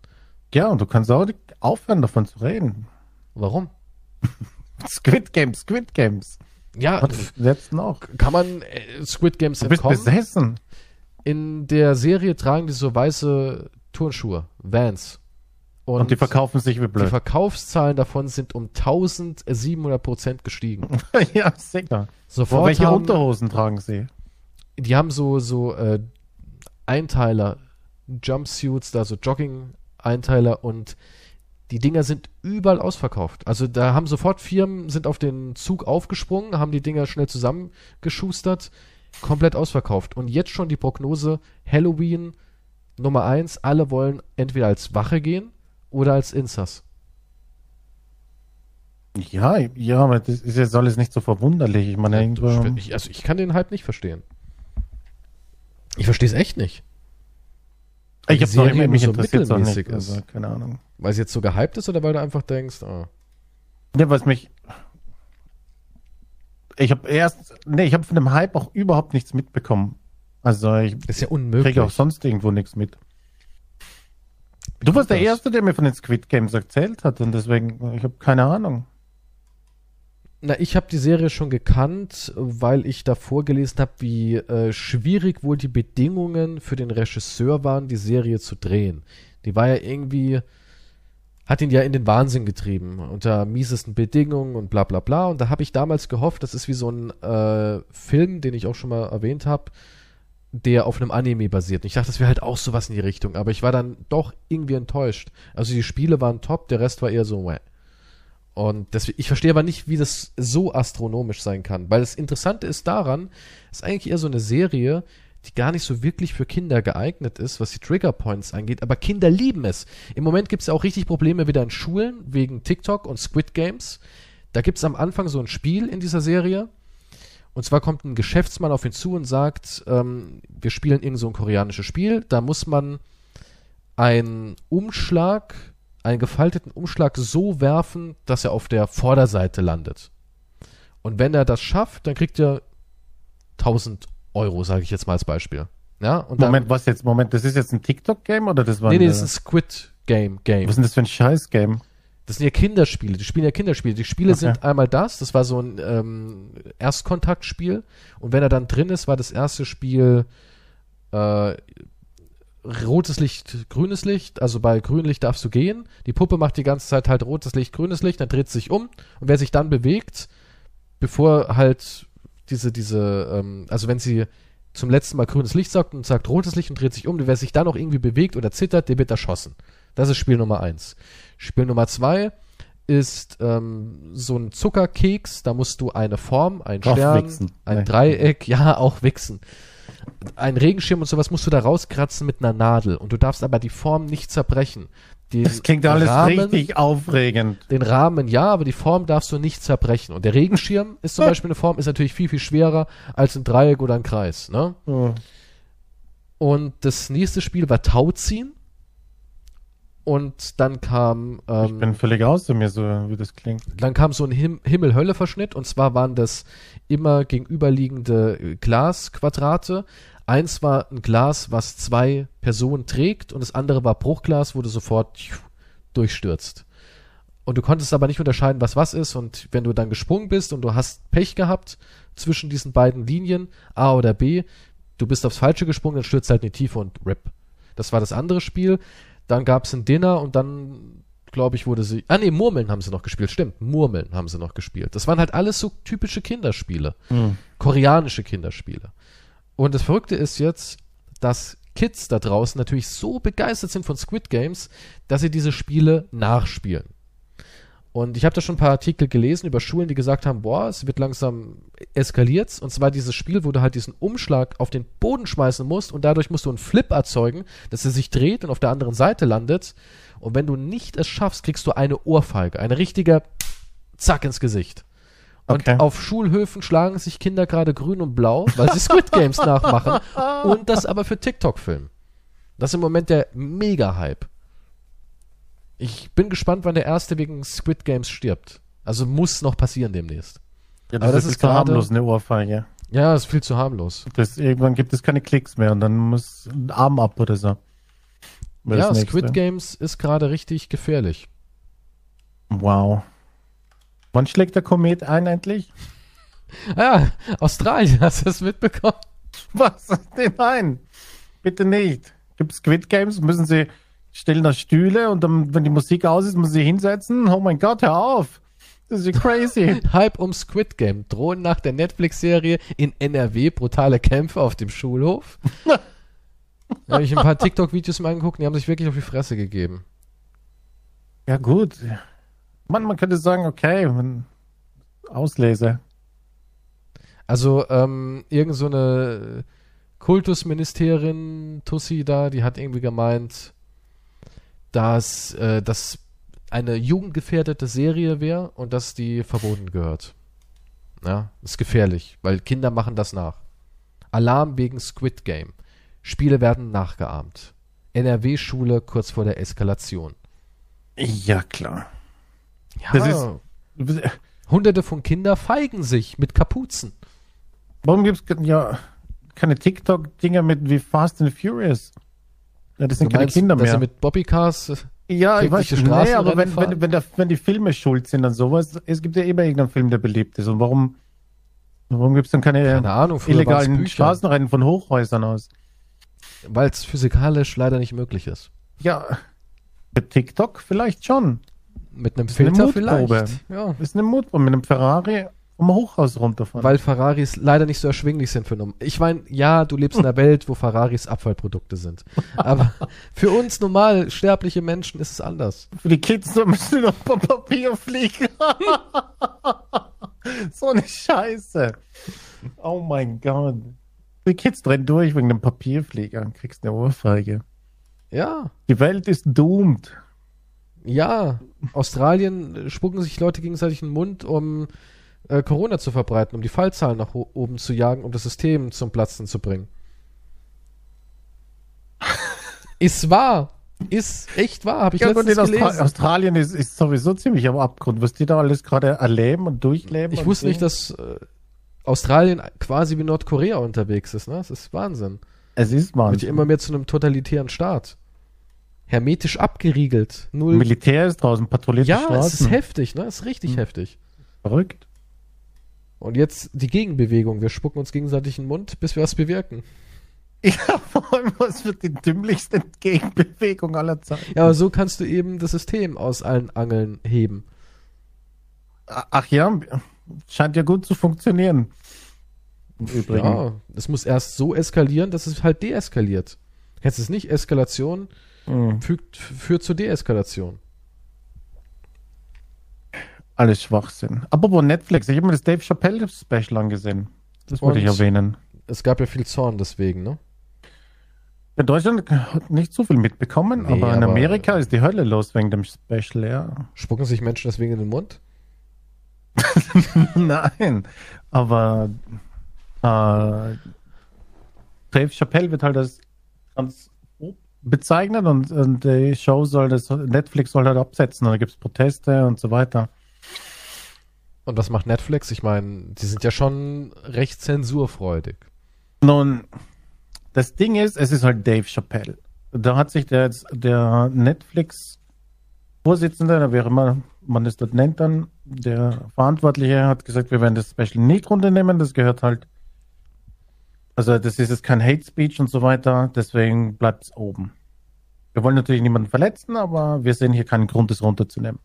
Ja, und du kannst auch aufhören, davon zu reden. Warum? Squid Games, Squid Games. Ja, selbst noch. Kann man äh, Squid Games du bist entkommen? besessen. In der Serie tragen die so weiße Turnschuhe, Vans. Und, und, die verkaufen sich wie blöd. Die Verkaufszahlen davon sind um 1700 Prozent gestiegen. ja, sicher. Sofort welche haben, Unterhosen tragen sie? Die haben so, so äh, Einteiler, Jumpsuits, da so Jogging-Einteiler und die Dinger sind überall ausverkauft. Also da haben sofort Firmen, sind auf den Zug aufgesprungen, haben die Dinger schnell zusammengeschustert, komplett ausverkauft. Und jetzt schon die Prognose, Halloween Nummer eins, alle wollen entweder als Wache gehen oder als Insas. Ja, ja, aber das ist jetzt alles nicht so verwunderlich. Ich meine, ja, ich, also ich kann den Hype nicht verstehen. Ich verstehe es echt nicht. Ich habe noch immer mich so interessiert nicht, ist. Also, keine Ahnung. Weil es jetzt so gehypt ist oder weil du einfach denkst, oh. Ja, was mich ich habe erst, nee, ich habe von dem Hype auch überhaupt nichts mitbekommen. Also ich das ist ja unmöglich. kriege auch sonst irgendwo nichts mit. Du warst der Erste, der mir von den Squid Games erzählt hat und deswegen, ich habe keine Ahnung. Na, ich habe die Serie schon gekannt, weil ich davor gelesen habe, wie äh, schwierig wohl die Bedingungen für den Regisseur waren, die Serie zu drehen. Die war ja irgendwie, hat ihn ja in den Wahnsinn getrieben, unter miesesten Bedingungen und bla bla bla. Und da habe ich damals gehofft, das ist wie so ein äh, Film, den ich auch schon mal erwähnt habe, der auf einem Anime basiert. Und ich dachte, das wäre halt auch sowas in die Richtung, aber ich war dann doch irgendwie enttäuscht. Also die Spiele waren top, der Rest war eher so, Wäh. Und deswegen, ich verstehe aber nicht, wie das so astronomisch sein kann. Weil das Interessante ist daran, ist eigentlich eher so eine Serie, die gar nicht so wirklich für Kinder geeignet ist, was die Trigger Points angeht. Aber Kinder lieben es. Im Moment gibt es ja auch richtig Probleme wieder in Schulen wegen TikTok und Squid Games. Da gibt es am Anfang so ein Spiel in dieser Serie. Und zwar kommt ein Geschäftsmann auf ihn zu und sagt, ähm, wir spielen irgend so ein koreanisches Spiel. Da muss man einen Umschlag einen gefalteten Umschlag so werfen, dass er auf der Vorderseite landet. Und wenn er das schafft, dann kriegt er 1000 Euro, sage ich jetzt mal als Beispiel. Ja, und Moment, dann, was jetzt? Moment, das ist jetzt ein TikTok-Game oder das war Nee, nee, das ist ein Squid-Game-Game. Was ist denn das für ein Scheiß-Game? Das sind ja Kinderspiele, die spielen ja Kinderspiele. Die Spiele okay. sind einmal das, das war so ein ähm, Erstkontaktspiel. Und wenn er dann drin ist, war das erste Spiel äh, rotes Licht, grünes Licht, also bei grünem Licht darfst du gehen. Die Puppe macht die ganze Zeit halt rotes Licht, grünes Licht, dann dreht sie sich um und wer sich dann bewegt, bevor halt diese, diese, ähm, also wenn sie zum letzten Mal grünes Licht sagt und sagt rotes Licht und dreht sich um, wer sich dann noch irgendwie bewegt oder zittert, der wird erschossen. Das ist Spiel Nummer eins. Spiel Nummer zwei ist ähm, so ein Zuckerkeks, da musst du eine Form, ein Stern, ein nee. Dreieck, ja, auch wichsen ein Regenschirm und sowas musst du da rauskratzen mit einer Nadel und du darfst aber die Form nicht zerbrechen. Den das klingt alles Rahmen, richtig aufregend. Den Rahmen ja, aber die Form darfst du nicht zerbrechen. Und der Regenschirm ist zum Beispiel eine Form, ist natürlich viel, viel schwerer als ein Dreieck oder ein Kreis. Ne? Oh. Und das nächste Spiel war Tauziehen. Und dann kam. Ähm, ich bin völlig außer mir, so wie das klingt. Dann kam so ein Him Himmel-Hölle-Verschnitt. Und zwar waren das immer gegenüberliegende Glasquadrate. Eins war ein Glas, was zwei Personen trägt. Und das andere war Bruchglas, wo du sofort durchstürzt. Und du konntest aber nicht unterscheiden, was was ist. Und wenn du dann gesprungen bist und du hast Pech gehabt zwischen diesen beiden Linien, A oder B, du bist aufs Falsche gesprungen, dann stürzt halt in die Tiefe und RIP. Das war das andere Spiel. Dann gab es ein Dinner und dann, glaube ich, wurde sie. Ah, nee, Murmeln haben sie noch gespielt. Stimmt, Murmeln haben sie noch gespielt. Das waren halt alles so typische Kinderspiele. Mhm. Koreanische Kinderspiele. Und das Verrückte ist jetzt, dass Kids da draußen natürlich so begeistert sind von Squid Games, dass sie diese Spiele nachspielen. Und ich habe da schon ein paar Artikel gelesen über Schulen, die gesagt haben, boah, es wird langsam eskaliert. Und zwar dieses Spiel, wo du halt diesen Umschlag auf den Boden schmeißen musst und dadurch musst du einen Flip erzeugen, dass er sich dreht und auf der anderen Seite landet. Und wenn du nicht es schaffst, kriegst du eine Ohrfeige, eine richtige Zack ins Gesicht. Und okay. auf Schulhöfen schlagen sich Kinder gerade grün und blau, weil sie Squid Games nachmachen und das aber für TikTok filmen. Das ist im Moment der Mega-Hype. Ich bin gespannt, wann der erste wegen Squid Games stirbt. Also muss noch passieren demnächst. Ja, das, Aber das ist, ist zu harmlos, eine Ohrfeige. Ja, das ist viel zu harmlos. Das, irgendwann gibt es keine Klicks mehr und dann muss ein Arm ab oder so. Ja, Squid Games ist gerade richtig gefährlich. Wow. Wann schlägt der Komet ein endlich? Ja, Australien, hast du das mitbekommen? Was? Nein, bitte nicht. Gibt es Squid Games? Müssen sie stellen da Stühle und dann, wenn die Musik aus ist, muss sie hinsetzen. Oh mein Gott, hör auf. Das ist ja crazy. Hype um Squid Game. Drohen nach der Netflix-Serie in NRW brutale Kämpfe auf dem Schulhof. da habe ich ein paar TikTok-Videos mal angeguckt, die haben sich wirklich auf die Fresse gegeben. Ja, gut. Man, man könnte sagen, okay, Auslese. Also, ähm, irgend so eine Kultusministerin, Tussi da, die hat irgendwie gemeint, dass, äh, dass eine jugendgefährdete Serie wäre und dass die verboten gehört. Ja, ist gefährlich, weil Kinder machen das nach. Alarm wegen Squid Game. Spiele werden nachgeahmt. NRW-Schule kurz vor der Eskalation. Ja, klar. Ja, das ist, Hunderte von Kindern feigen sich mit Kapuzen. Warum gibt es ja keine TikTok-Dinger mit wie Fast and Furious? Ja, das sind du keine meinst, Kinder mehr. Mit Bobbycars ja, ich weiß, nee, aber wenn, wenn, wenn, der, wenn die Filme schuld sind an sowas, es gibt ja immer irgendeinen Film, der beliebt ist. Und warum, warum gibt es dann keine, keine Ahnung, illegalen Straßenrennen von Hochhäusern aus? Weil es physikalisch leider nicht möglich ist. Ja, mit TikTok vielleicht schon. Mit einem Filter vielleicht. Ja. Ist eine Mutprobe. Mit einem Ferrari vom Hochhaus runterfahren. Weil Ferraris leider nicht so erschwinglich sind für einen. Ich meine, ja, du lebst in einer Welt, wo Ferraris Abfallprodukte sind. Aber für uns normal sterbliche Menschen ist es anders. Für die Kids müssen noch Papier fliegen. so eine Scheiße. Oh mein Gott. Die Kids drehen durch wegen dem Papierflieger und kriegst eine Ohrfeige. Ja. Die Welt ist doomed. Ja, Australien spucken sich Leute gegenseitig in den Mund, um äh, Corona zu verbreiten, um die Fallzahlen nach oben zu jagen, um das System zum Platzen zu bringen. ist wahr. Ist echt wahr, habe ich ja, letztens und in gelesen. Australien ist, ist sowieso ziemlich am Abgrund, was die da alles gerade erleben und durchleben. Ich wusste nicht, dass äh, Australien quasi wie Nordkorea unterwegs ist. Ne? Das ist Wahnsinn. Es ist Wahnsinn. Wird immer mehr zu einem totalitären Staat. Hermetisch abgeriegelt. Null. Militär ist draußen, patrouilliert Ja, Straßen. es ist heftig, ne? Es ist richtig hm. heftig. Verrückt. Und jetzt die Gegenbewegung. Wir spucken uns gegenseitig in den Mund, bis wir was bewirken. Ja, vor allem, was wird die dümmlichste Gegenbewegung aller Zeiten? Ja, aber so kannst du eben das System aus allen Angeln heben. Ach ja, scheint ja gut zu funktionieren. Übrigens. Ja, es muss erst so eskalieren, dass es halt deeskaliert. Du es nicht? Eskalation mhm. fügt, führt zur Deeskalation. Alles Schwachsinn. Apropos Netflix, ich habe mir das Dave Chappelle Special angesehen. Das wollte ich erwähnen. Es gab ja viel Zorn deswegen, ne? In Deutschland hat nicht so viel mitbekommen, nee, aber in aber Amerika ist die Hölle los wegen dem Special, ja. Spucken sich Menschen deswegen in den Mund? Nein, aber äh, Dave Chappelle wird halt als ganz bezeichnet und, und die Show soll das, Netflix soll halt absetzen, da gibt es Proteste und so weiter. Und was macht Netflix? Ich meine, die sind ja schon recht zensurfreudig. Nun, das Ding ist, es ist halt Dave Chappelle. Da hat sich der, der Netflix-Vorsitzende, wer immer man es dort nennt dann, der Verantwortliche hat gesagt, wir werden das Special nicht runternehmen, das gehört halt, also das ist jetzt kein Hate Speech und so weiter, deswegen bleibt es oben. Wir wollen natürlich niemanden verletzen, aber wir sehen hier keinen Grund, es runterzunehmen.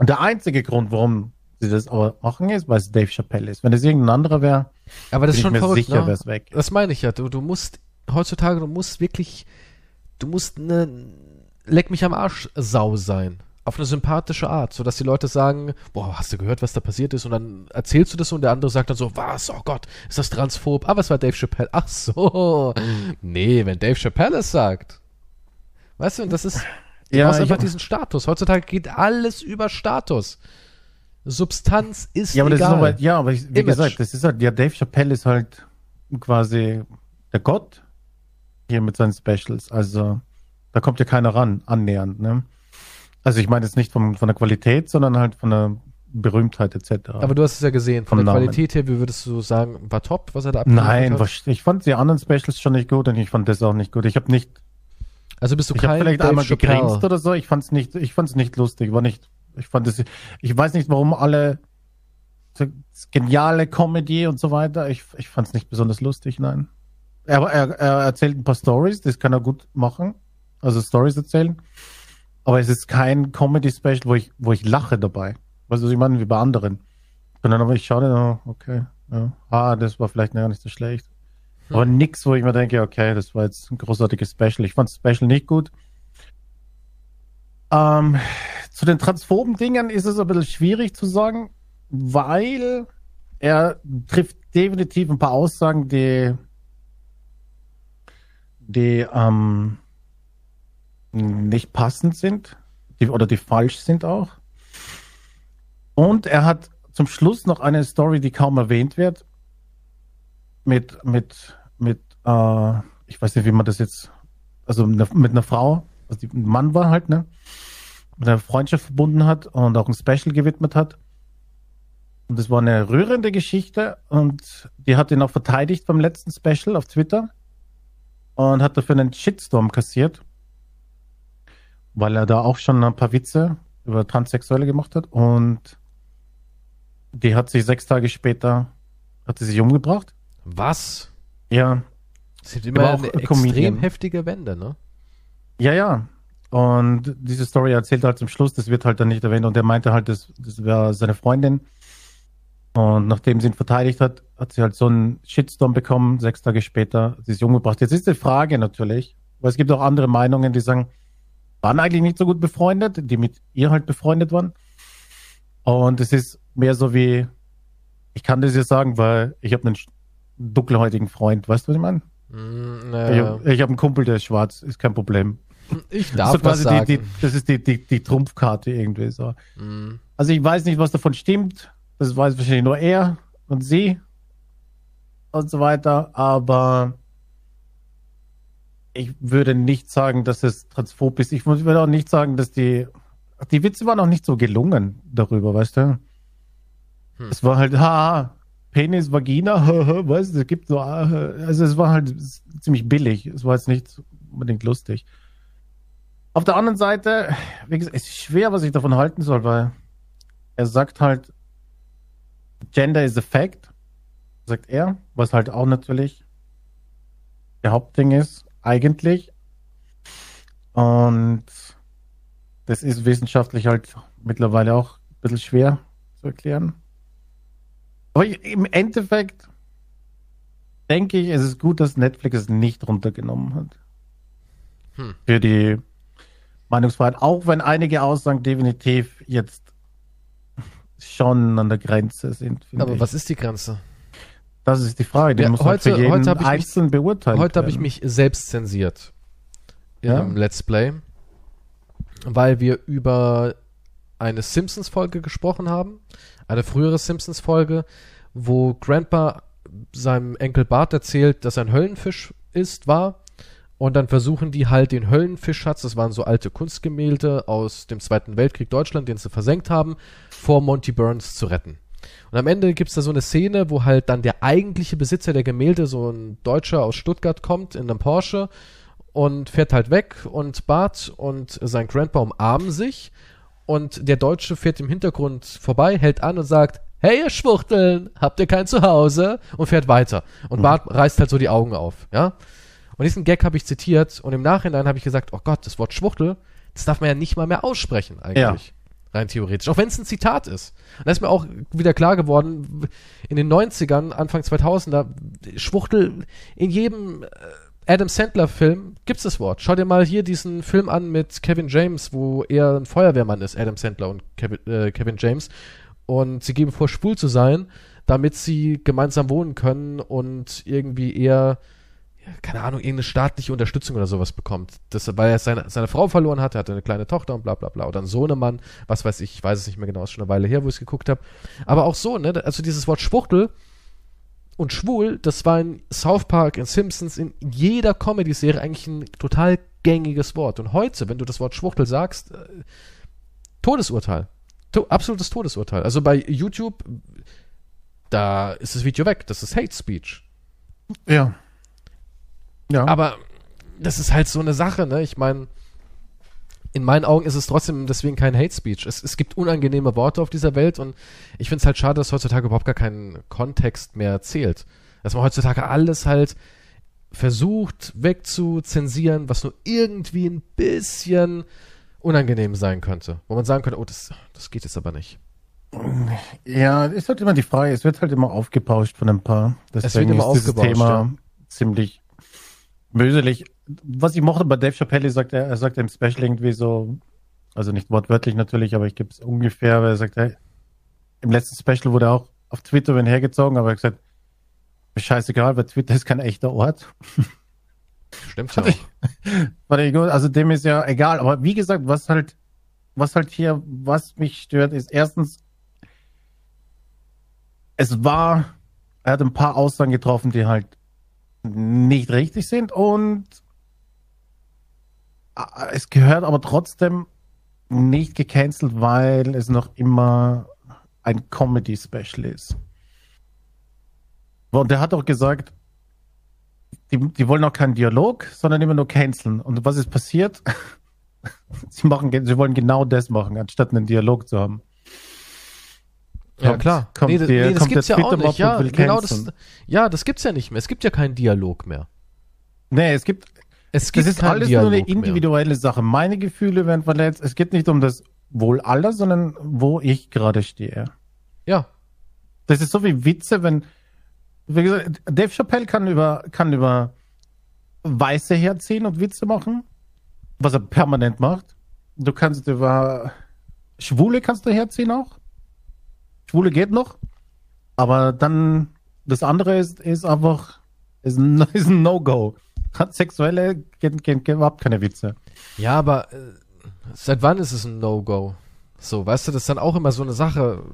Und der einzige Grund, warum sie das aber machen ist, weil es Dave Chappelle ist. Wenn es irgendein anderer wäre, aber das ist schon verrückt, sicher, ne? weg. Das meine ich ja. Du, du musst heutzutage, du musst wirklich, du musst eine leck mich am Arsch Sau sein. Auf eine sympathische Art, sodass die Leute sagen, boah, hast du gehört, was da passiert ist? Und dann erzählst du das und der andere sagt dann so, was, oh Gott, ist das transphob? Aber es war Dave Chappelle. Ach so. Nee, wenn Dave Chappelle es sagt. Weißt du, und das ist, du ja, hast einfach diesen Status. Heutzutage geht alles über Status. Substanz ist ja, aber egal. Das ist aber, ja, aber ich, wie Image. gesagt, das ist halt, ja, Dave Chappelle ist halt quasi der Gott hier mit seinen Specials. Also da kommt ja keiner ran, annähernd. Ne? Also ich meine jetzt nicht vom, von der Qualität, sondern halt von der Berühmtheit etc. Aber du hast es ja gesehen, von der Namen. Qualität her, wie würdest du sagen, war top, was er da Nein, hat? ich fand die anderen Specials schon nicht gut und ich fand das auch nicht gut. Ich habe nicht also bist du ich kein vielleicht Dave einmal gegrinst oder so, ich fand's nicht ich fand's nicht lustig, war nicht ich fand es, ich weiß nicht, warum alle geniale Comedy und so weiter. Ich, ich fand es nicht besonders lustig, nein. Er, er, er erzählt ein paar Stories, das kann er gut machen. Also Stories erzählen. Aber es ist kein Comedy-Special, wo ich, wo ich lache dabei. Weißt du, was ich meine, wie bei anderen. Sondern aber ich schaue dann, oh, okay, ja. ah, das war vielleicht gar nicht so schlecht. Hm. Aber nix, wo ich mir denke, okay, das war jetzt ein großartiges Special. Ich fand das Special nicht gut. Ähm, zu den transphoben Dingern ist es ein bisschen schwierig zu sagen, weil er trifft definitiv ein paar Aussagen, die, die ähm, nicht passend sind, die oder die falsch sind auch. Und er hat zum Schluss noch eine Story, die kaum erwähnt wird, mit, mit, mit, äh, ich weiß nicht, wie man das jetzt, also mit einer Frau, also die, ein Mann war halt, ne? Mit einer Freundschaft verbunden hat und auch ein Special gewidmet hat. Und das war eine rührende Geschichte und die hat ihn auch verteidigt beim letzten Special auf Twitter und hat dafür einen Shitstorm kassiert, weil er da auch schon ein paar Witze über Transsexuelle gemacht hat und die hat sich sechs Tage später, hat sie sich umgebracht. Was? Ja. Es gibt immer eine extrem heftige Wende, ne? Ja, ja. Und diese Story erzählt halt zum Schluss, das wird halt dann nicht erwähnt. Und er meinte halt, das, das wäre seine Freundin. Und nachdem sie ihn verteidigt hat, hat sie halt so einen Shitstorm bekommen. Sechs Tage später sie ist umgebracht. Jetzt ist die Frage natürlich, weil es gibt auch andere Meinungen, die sagen, waren eigentlich nicht so gut befreundet, die mit ihr halt befreundet waren. Und es ist mehr so wie, ich kann das jetzt sagen, weil ich habe einen dunkelhäutigen Freund, weißt du, was ich meine? Mm, naja. Ich, ich habe einen Kumpel, der ist schwarz, ist kein Problem. Ich darf so das sagen. Die, die, das ist die, die, die Trumpfkarte irgendwie so. Mm. Also ich weiß nicht, was davon stimmt. Das weiß wahrscheinlich nur er und sie und so weiter. Aber ich würde nicht sagen, dass es transphob ist. Ich würde auch nicht sagen, dass die die Witze waren auch nicht so gelungen darüber, weißt du? Hm. Es war halt, ha, Penis, Vagina, weißt du, es gibt so, also es war halt ziemlich billig. Es war jetzt nicht unbedingt lustig. Auf der anderen Seite, wie gesagt, es ist schwer, was ich davon halten soll, weil er sagt halt, Gender is a fact, sagt er, was halt auch natürlich der Hauptding ist, eigentlich. Und das ist wissenschaftlich halt mittlerweile auch ein bisschen schwer zu erklären. Aber im Endeffekt denke ich, es ist gut, dass Netflix es nicht runtergenommen hat. Hm. Für die Meinungsfreiheit, auch wenn einige Aussagen definitiv jetzt schon an der Grenze sind. Aber ich. was ist die Grenze? Das ist die Frage, die ja, muss heute, halt für jeden heute einzeln mich, beurteilen. Heute habe ich mich selbst zensiert ja? einem Let's Play, weil wir über eine Simpsons-Folge gesprochen haben, eine frühere Simpsons-Folge, wo Grandpa seinem Enkel Bart erzählt, dass er ein Höllenfisch ist, war. Und dann versuchen die halt den Höllenfischschatz, das waren so alte Kunstgemälde aus dem Zweiten Weltkrieg Deutschland, den sie versenkt haben, vor Monty Burns zu retten. Und am Ende gibt es da so eine Szene, wo halt dann der eigentliche Besitzer der Gemälde, so ein Deutscher aus Stuttgart, kommt in einem Porsche und fährt halt weg und Bart und sein Grandpa umarmen sich und der Deutsche fährt im Hintergrund vorbei, hält an und sagt, hey ihr Schwuchteln, habt ihr kein Zuhause? Und fährt weiter. Und mhm. Bart reißt halt so die Augen auf, ja. Und diesen Gag habe ich zitiert und im Nachhinein habe ich gesagt, oh Gott, das Wort Schwuchtel, das darf man ja nicht mal mehr aussprechen eigentlich. Ja. Rein theoretisch. Auch wenn es ein Zitat ist. Und da ist mir auch wieder klar geworden, in den 90ern, Anfang 2000er, Schwuchtel in jedem äh, Adam Sandler-Film gibt es das Wort. Schau dir mal hier diesen Film an mit Kevin James, wo er ein Feuerwehrmann ist, Adam Sandler und Kevin, äh, Kevin James. Und sie geben vor, schwul zu sein, damit sie gemeinsam wohnen können und irgendwie eher keine Ahnung, irgendeine staatliche Unterstützung oder sowas bekommt. Das, weil er seine, seine Frau verloren hat, er hatte eine kleine Tochter und bla bla bla. Oder ein Sohnemann, was weiß ich, ich weiß es nicht mehr genau, ist schon eine Weile her, wo ich es geguckt habe. Aber auch so, ne? Also dieses Wort Schwuchtel und schwul, das war in South Park, in Simpsons, in jeder Comedy-Serie eigentlich ein total gängiges Wort. Und heute, wenn du das Wort Schwuchtel sagst, äh, Todesurteil. To absolutes Todesurteil. Also bei YouTube, da ist das Video weg. Das ist Hate Speech. Ja. Ja. Aber das ist halt so eine Sache, ne? Ich meine, in meinen Augen ist es trotzdem deswegen kein Hate Speech. Es, es gibt unangenehme Worte auf dieser Welt und ich finde es halt schade, dass heutzutage überhaupt gar kein Kontext mehr zählt. Dass man heutzutage alles halt versucht wegzuzensieren, was nur irgendwie ein bisschen unangenehm sein könnte. Wo man sagen könnte, oh, das, das geht jetzt aber nicht. Ja, ist halt immer die Frage, es wird halt immer aufgebauscht von ein paar. Deswegen es wird immer ist dieses Thema ja. ziemlich Böselig. Was ich mochte bei Dave Chappelle, sagt er, er sagt im Special irgendwie so, also nicht wortwörtlich natürlich, aber ich gebe es ungefähr, weil er sagt, hey, im letzten Special wurde er auch auf Twitter wenn hergezogen, aber er hat gesagt, scheißegal, weil Twitter ist kein echter Ort. Stimmt ja. Warte, ich gut. Also dem ist ja egal. Aber wie gesagt, was halt was halt hier, was mich stört, ist erstens, es war, er hat ein paar Aussagen getroffen, die halt nicht richtig sind und äh, es gehört aber trotzdem nicht gecancelt, weil es noch immer ein Comedy-Special ist. Und der hat auch gesagt, die, die wollen auch keinen Dialog, sondern immer nur canceln. Und was ist passiert? sie, machen, sie wollen genau das machen, anstatt einen Dialog zu haben. Ja, kommt, klar. Kommt nee, das, der, nee, das gibt's ja auch nicht. Ja, genau das, ja, das gibt's ja nicht mehr. Es gibt ja keinen Dialog mehr. Nee, es gibt, es gibt das ist alles Dialog nur eine individuelle mehr. Sache. Meine Gefühle werden verletzt. Es geht nicht um das Wohl aller, sondern wo ich gerade stehe. Ja. Das ist so wie Witze, wenn, wie gesagt, Dave Chappelle kann über, kann über Weiße herziehen und Witze machen, was er permanent macht. Du kannst über Schwule kannst du herziehen auch. Schwule geht noch. Aber dann, das andere ist, ist einfach, ist ein, ist ein No-Go. Sexuelle geht, geht, geht überhaupt keine Witze. Ja, aber äh, seit wann ist es ein No-Go? So, weißt du, das ist dann auch immer so eine Sache.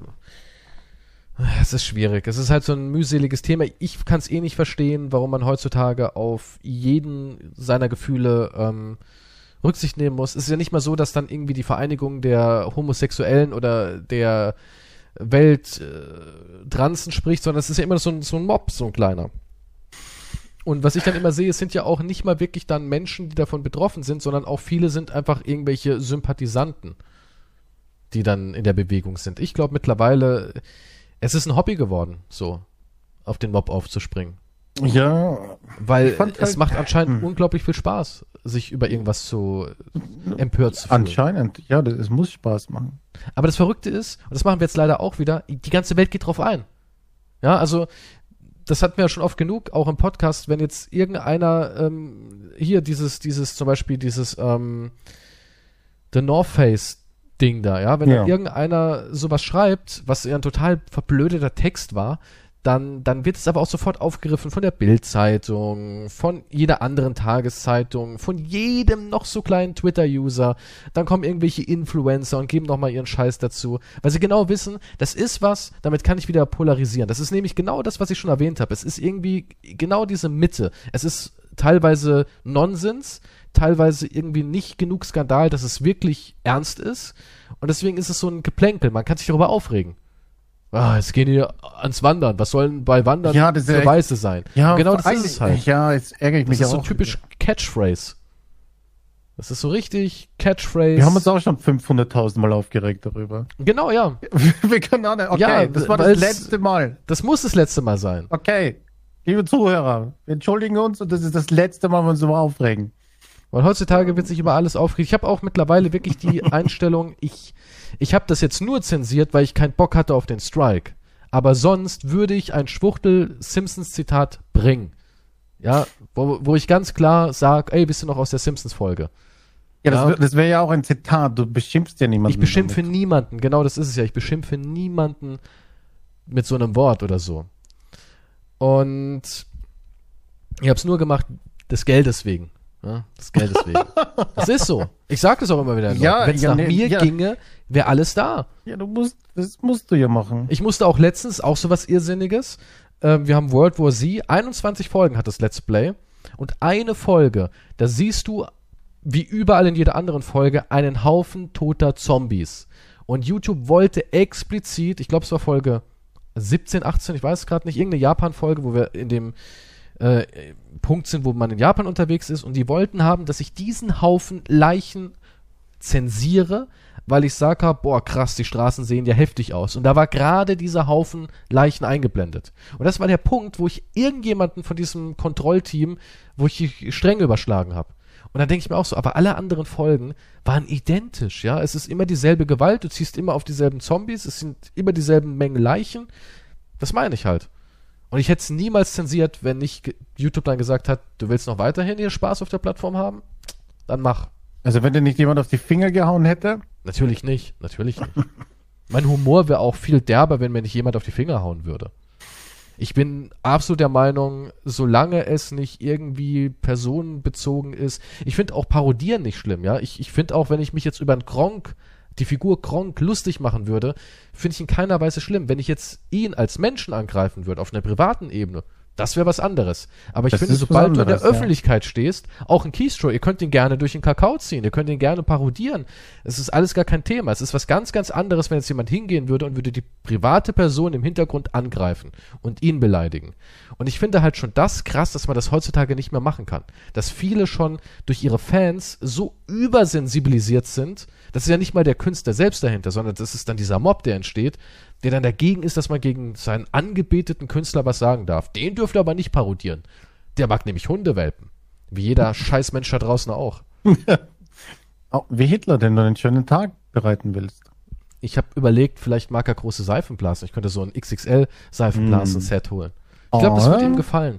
Es ist schwierig. Es ist halt so ein mühseliges Thema. Ich kann es eh nicht verstehen, warum man heutzutage auf jeden seiner Gefühle ähm, Rücksicht nehmen muss. Es ist ja nicht mal so, dass dann irgendwie die Vereinigung der Homosexuellen oder der Welt äh, Transen spricht, sondern es ist ja immer so ein, so ein Mob, so ein kleiner. Und was ich dann immer sehe, es sind ja auch nicht mal wirklich dann Menschen, die davon betroffen sind, sondern auch viele sind einfach irgendwelche Sympathisanten, die dann in der Bewegung sind. Ich glaube mittlerweile, es ist ein Hobby geworden, so auf den Mob aufzuspringen. Ja. Weil es halt, macht anscheinend hm. unglaublich viel Spaß, sich über irgendwas zu empört zu fühlen. Anscheinend, ja, das, es muss Spaß machen. Aber das Verrückte ist, und das machen wir jetzt leider auch wieder, die ganze Welt geht drauf ein. Ja, also das hatten wir ja schon oft genug, auch im Podcast, wenn jetzt irgendeiner ähm, hier dieses, dieses, zum Beispiel dieses ähm, The North Face Ding da, ja, wenn ja. irgendeiner sowas schreibt, was ja ein total verblödeter Text war, dann, dann wird es aber auch sofort aufgegriffen von der Bild-Zeitung, von jeder anderen Tageszeitung, von jedem noch so kleinen Twitter-User. Dann kommen irgendwelche Influencer und geben nochmal ihren Scheiß dazu, weil sie genau wissen, das ist was, damit kann ich wieder polarisieren. Das ist nämlich genau das, was ich schon erwähnt habe. Es ist irgendwie genau diese Mitte. Es ist teilweise Nonsens, teilweise irgendwie nicht genug Skandal, dass es wirklich ernst ist. Und deswegen ist es so ein Geplänkel. Man kann sich darüber aufregen. Ah, jetzt gehen die ans Wandern. Was sollen bei Wandern ja, das für Weiße sein? Ja, genau das ist es halt. Ja, jetzt ärgere ich mich Das ist so typisch Catchphrase. Das ist so richtig Catchphrase. Wir haben uns auch schon 500.000 Mal aufgeregt darüber. Genau, ja. Wir können auch nicht. Okay, ja, das war das letzte Mal. Das muss das letzte Mal sein. Okay, liebe Zuhörer, wir entschuldigen uns und das ist das letzte Mal, wo wir uns so aufregen. Weil heutzutage wird sich über alles aufgeregt. Ich habe auch mittlerweile wirklich die Einstellung, ich ich habe das jetzt nur zensiert, weil ich keinen Bock hatte auf den Strike. Aber sonst würde ich ein Schwuchtel-Simpsons-Zitat bringen. Ja, wo, wo ich ganz klar sage, ey, bist du noch aus der Simpsons-Folge? Ja, ja, das, das wäre ja auch ein Zitat. Du beschimpfst ja niemanden. Ich beschimpfe damit. niemanden. Genau, das ist es ja. Ich beschimpfe niemanden mit so einem Wort oder so. Und ich habe es nur gemacht des Geldes wegen. Ja, des Geldes wegen. das ist so. Ich sage das auch immer wieder. Ja, Wenn es ja, nach nee, mir ja. ginge, wäre alles da. Ja, du musst, das musst du ja machen. Ich musste auch letztens auch sowas Irrsinniges. Ähm, wir haben World War Z. 21 Folgen hat das Let's Play. Und eine Folge, da siehst du, wie überall in jeder anderen Folge, einen Haufen toter Zombies. Und YouTube wollte explizit, ich glaube, es war Folge 17, 18, ich weiß es gerade nicht, irgendeine Japan-Folge, wo wir in dem äh, Punkt sind, wo man in Japan unterwegs ist. Und die wollten haben, dass ich diesen Haufen Leichen zensiere, weil ich sage, boah, krass, die Straßen sehen ja heftig aus. Und da war gerade dieser Haufen Leichen eingeblendet. Und das war der Punkt, wo ich irgendjemanden von diesem Kontrollteam, wo ich die Stränge überschlagen habe. Und dann denke ich mir auch so, aber alle anderen Folgen waren identisch, ja. Es ist immer dieselbe Gewalt, du ziehst immer auf dieselben Zombies, es sind immer dieselben Mengen Leichen. Das meine ich halt. Und ich hätte es niemals zensiert, wenn nicht YouTube dann gesagt hat, du willst noch weiterhin hier Spaß auf der Plattform haben? Dann mach. Also wenn dir nicht jemand auf die Finger gehauen hätte? Natürlich nicht, natürlich nicht. mein Humor wäre auch viel derber, wenn mir nicht jemand auf die Finger hauen würde. Ich bin absolut der Meinung, solange es nicht irgendwie personenbezogen ist. Ich finde auch Parodieren nicht schlimm, ja. Ich, ich finde auch, wenn ich mich jetzt über einen Gronk die Figur Gronk lustig machen würde, finde ich in keiner Weise schlimm. Wenn ich jetzt ihn als Menschen angreifen würde, auf einer privaten Ebene, das wäre was anderes. Aber ich Das finde, sobald du in der ja. Öffentlichkeit stehst, auch ein Keystroke, ihr könnt ihn gerne durch den Kakao ziehen, ihr könnt ihn gerne parodieren. Es ist alles gar kein Thema. Es ist was ganz, ganz anderes, wenn jetzt jemand hingehen würde und würde die private Person im Hintergrund angreifen und ihn beleidigen. Und ich finde halt schon das krass, dass man das heutzutage nicht mehr machen kann. Dass viele schon durch ihre Fans so übersensibilisiert sind, das ist ja nicht mal der Künstler selbst dahinter, sondern das ist dann dieser Mob, der entsteht, der dann dagegen ist, dass man gegen seinen angebeteten Künstler was sagen darf. Den dürft ihr aber nicht parodieren. Der mag nämlich Hundewelpen. Wie jeder Scheißmensch da draußen auch. Wie Hitler, den du einen schönen Tag bereiten willst. Ich habe überlegt, vielleicht mag er große Seifenblasen. Ich könnte so ein XXL-Seifenblasen-Set holen. Ich glaube, das Oh. würde ihm gefallen.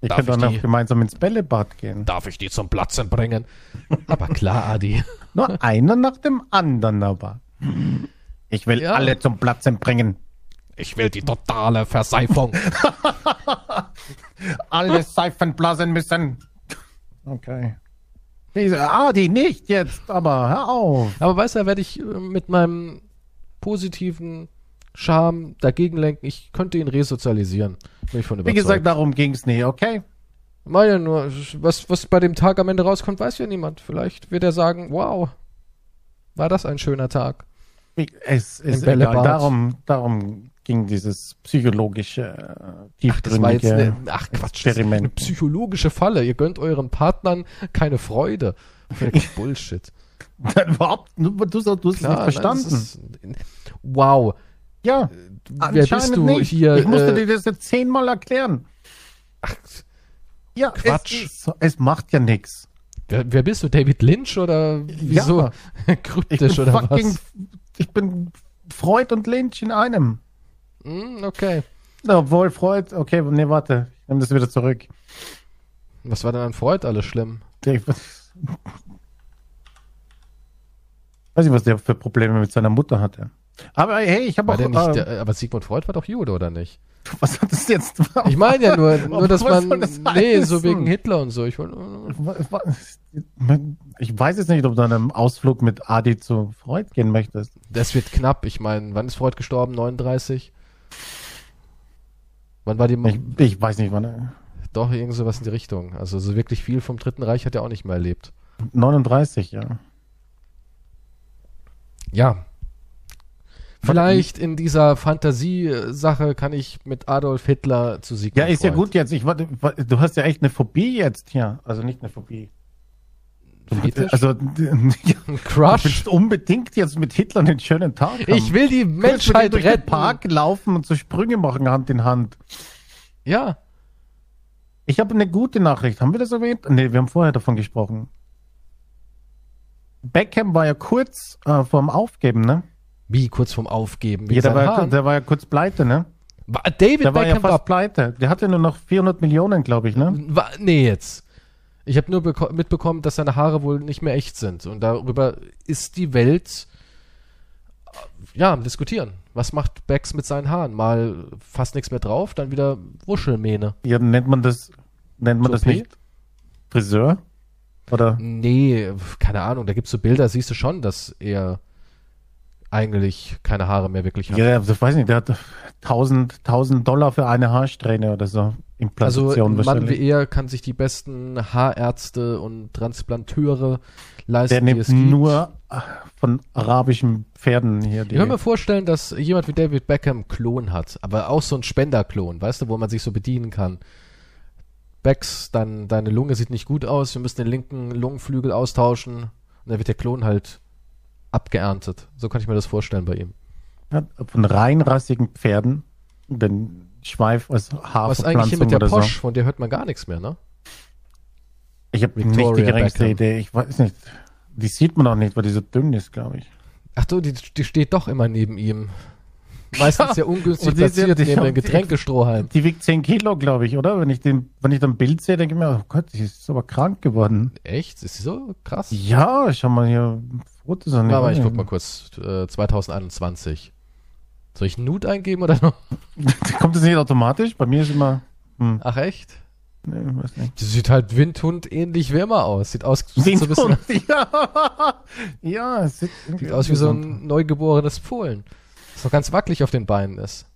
Ich Darf könnte auch noch die- gemeinsam ins Bällebad gehen. Darf ich die zum Platzen bringen? Aber klar, Adi. Nur einer nach dem anderen aber. Ich will Ja. alle zum Platzen bringen. Ich will die totale Verseifung. Alle Seifen blasen müssen. Okay. Diese, ah, die nicht jetzt, aber hör auf. Aber weißt du, da werde ich äh, mit meinem positiven Charme dagegen lenken. Ich könnte ihn resozialisieren. Bin ich von Wie überzeugt. gesagt, darum ging's nie, okay? Meine nur, was, was bei dem Tag am Ende rauskommt, weiß ja niemand. Vielleicht wird er sagen, wow, war das ein schöner Tag. Wie- Es ist Bällebad. egal. Darum, darum ging dieses psychologische, äh, Ach, das war jetzt tiefgründige eine, ach Quatsch, ist eine Experiment. psychologische Falle. Ihr gönnt euren Partnern keine Freude. Bullshit. Überhaupt, du, du, du hast es nicht nein, verstanden. das ist, wow. ja, Wer bist du nicht. hier? Ich musste äh, dir das jetzt zehnmal erklären. ach, Ja, Quatsch. Es, es macht ja nichts. wer, wer bist du? David Lynch oder wieso? Ja. Kryptisch oder fucking, was? Ich bin Freud und Lynch in einem. Hm, okay. Obwohl Freud, okay, nee, warte, ich nehme das wieder zurück. Was war denn an Freud alles schlimm? Weiß nicht, was der für Probleme mit seiner Mutter hatte. Aber hey, ich habe auch. nicht, äh, der, aber Sigmund Freud war doch Jude, oder nicht? was hat das jetzt? Ich meine ja nur, nur dass man, das nee, so wegen Hitler und so. Ich wollte, Ich weiß jetzt nicht, ob du an einem Ausflug mit Adi zu Freud gehen möchtest. das wird knapp. Ich meine, wann ist Freud gestorben? 39? Wann war die, Ich, ich weiß nicht, wann. er- doch, irgend sowas in die Richtung. Also so wirklich viel vom Dritten Reich hat er auch nicht mehr erlebt. 39, ja. Ja. Vielleicht in dieser Fantasiesache kann ich mit Adolf Hitler zu Sigmund Ja, ist ja Freud. gut jetzt. Ich, du hast ja echt eine Phobie jetzt hier. Also nicht eine Phobie. Fetisch? Also, ja, Ein du Crush. unbedingt jetzt mit Hitler einen schönen Tag haben. Ich will die Menschheit durch den retten. Park laufen und so Sprünge machen, Hand in Hand. Ja. Ich habe eine gute Nachricht. Haben wir das erwähnt? Nee, wir haben vorher davon gesprochen. Beckham war ja kurz äh, vorm Aufgeben, ne? Wie kurz vorm Aufgeben? Ja, der, war, der war ja kurz pleite, ne? David Der war ja Beckham fast war, pleite. Der hatte nur noch 400 Millionen, glaube ich, ne? war. Nee, jetzt. Ich habe nur beko- mitbekommen, dass seine Haare wohl nicht mehr echt sind. Und darüber ist die Welt äh, ja am Diskutieren. Was macht Becks mit seinen Haaren? Mal fast nichts mehr drauf, dann wieder Wuschelmähne. Ja, nennt man das, nennt man das Toupet? nicht Friseur? Oder? Nee, keine Ahnung. Da gibt's so Bilder, siehst du schon, dass er eigentlich keine Haare mehr wirklich hat. Ja, das weiß ich nicht. Der hat 1000, 1000 Dollar für eine Haarsträhne oder so. Also Implantation ein Mann wie er kann sich die besten Haarärzte und Transplanteure leisten, Der die nimmt es gibt. nur äh, von arabischen Pferden hier. Die, Ich kann mir vorstellen, dass jemand wie David Beckham Klon hat, aber auch so ein Spenderklon, weißt du, wo man sich so bedienen kann. Becks, dann deine Lunge sieht nicht gut aus, wir müssen den linken Lungenflügel austauschen und dann wird der Klon halt abgeerntet. So kann ich mir das vorstellen bei ihm. Ja, von reinrassigen Pferden den Schweif aus Was eigentlich hier mit der Posch, so. von der hört man gar nichts mehr, ne? Ich habe nicht die geringste. Idee. Ich weiß nicht. Die sieht man auch nicht, weil die so dünn ist, glaube ich. Ach du, die, die steht doch immer neben ihm. Meistens ja ungünstig und die ist ja- platziert neben dem Getränkestrohhalm. Die wiegt 10 Kilo, glaube ich, oder? Wenn ich, den, wenn ich dann Bild sehe, denke ich mir, oh Gott, die ist aber krank geworden. Echt? Ist sie so krass? Ja, schau mal hier Fotos an. Aber ich guck mal kurz. Äh, 2021. Soll ich Nude eingeben oder noch? Kommt das nicht automatisch? Bei mir ist immer. Hm. Ach echt? Nee, weiß nicht. Die sieht halt Windhund ähnlich wie immer aus. Sieht aus, Windhund, so bisschen, ja. ja, es sieht, sieht aus wie so ein neugeborenes Polen. Das noch ganz wackelig auf den Beinen ist.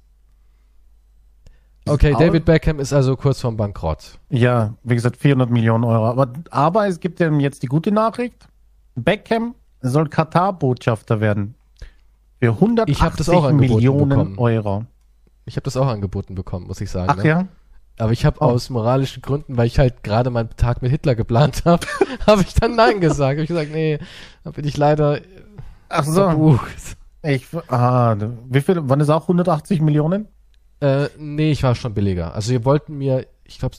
Okay, David Beckham ist also kurz vorm Bankrott. Ja, wie gesagt, 400 Millionen Euro. Aber, aber es gibt ja jetzt die gute Nachricht. Beckham soll Katar-Botschafter werden. Für 180 Millionen bekommen. Euro. Ich habe das auch angeboten bekommen, muss ich sagen. Ach ne? ja? Aber ich habe oh. aus moralischen Gründen, weil ich halt gerade meinen Tag mit Hitler geplant habe, habe ich dann Nein gesagt. Hab ich gesagt, nee, da bin ich leider Ach so. verbucht. Ich, ah, wie viel, wann ist auch 180 Millionen? Äh, nee, ich war schon billiger. Also wir wollten mir, ich glaube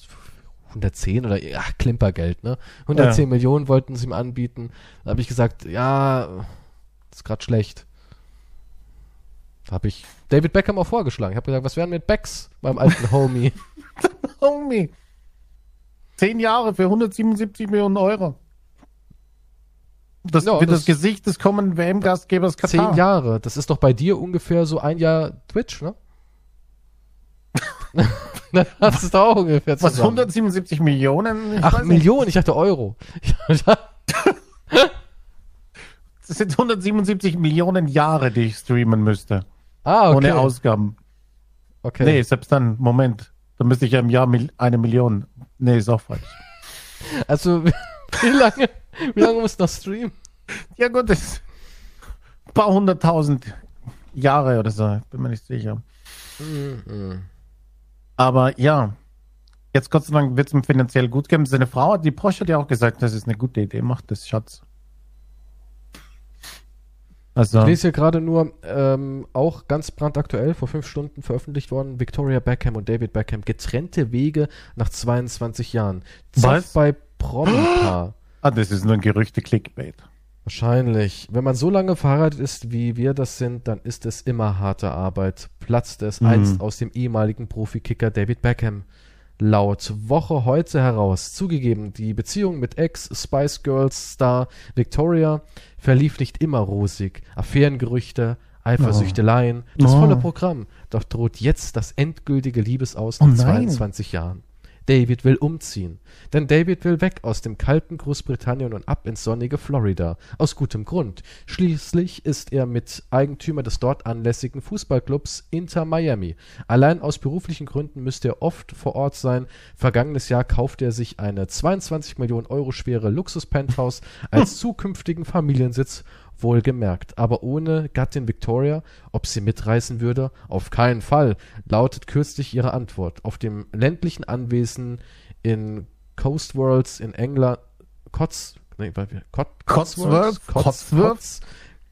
110 oder ja, Klimpergeld, ne? 110 ja. Millionen wollten sie ihm anbieten. Da habe ich gesagt, ja, ist gerade schlecht. Da habe ich David Beckham auch vorgeschlagen. Ich habe gesagt, was wären mit Becks, meinem alten Homie? Homie. Zehn Jahre für 177 Millionen Euro. Das ja, wird das, das, Gesicht des kommenden WM-Gastgebers Katar. Zehn Jahre. Das ist doch bei dir ungefähr so ein Jahr Twitch, ne? das ist doch auch ungefähr zusammen. Was, 177 Millionen? Ich Ach, Millionen? Ich dachte Euro. das sind 177 Millionen Jahre, die ich streamen müsste. Ah, okay. Ohne Ausgaben. Okay. Nee, selbst dann, Moment. Dann müsste ich ja im Jahr eine Million. Nee, ist auch falsch. Also, wie lange, wie lange muss das streamen? Ja gut, das ein paar hunderttausend Jahre oder so. Bin mir nicht sicher. Mhm. Aber ja, jetzt Gott sei Dank wird es ihm finanziell gut geben. Seine Frau, die Porsche hat ja auch gesagt, das ist eine gute Idee, macht das, Schatz. Also, ich lese hier gerade nur, ähm, auch ganz brandaktuell, vor fünf Stunden veröffentlicht worden, Victoria Beckham und David Beckham, getrennte Wege nach 22 Jahren. Was? bei Promi-Paar. Ah, das ist nur ein Gerüchte Clickbait. Wahrscheinlich. Wenn man so lange verheiratet ist, wie wir das sind, dann ist es immer harte Arbeit. Platzte es mhm. einst aus dem ehemaligen Profikicker David Beckham. Laut Woche heute heraus. Zugegeben, die Beziehung mit Ex-Spice Girls Star Victoria verlief nicht immer rosig. Affärengerüchte, Eifersüchteleien, oh. das volle Programm. Doch droht jetzt das endgültige Liebesaus nach oh 22 Jahren. David will umziehen. Denn David will weg aus dem kalten Großbritannien und ab ins sonnige Florida. Aus gutem Grund. Schließlich ist er mit Eigentümer des dort anlässigen Fußballclubs Inter Miami. Allein aus beruflichen Gründen müsste er oft vor Ort sein. Vergangenes Jahr kaufte er sich eine 22 Millionen Euro schwere Luxus-Penthouse als zukünftigen Familiensitz wohlgemerkt, aber ohne Gattin Victoria, ob sie mitreisen würde, auf keinen Fall, lautet kürzlich ihre Antwort. Auf dem ländlichen Anwesen in Coastworlds in England, Cots, nee, Cot, Cotsworth, Cotsworth,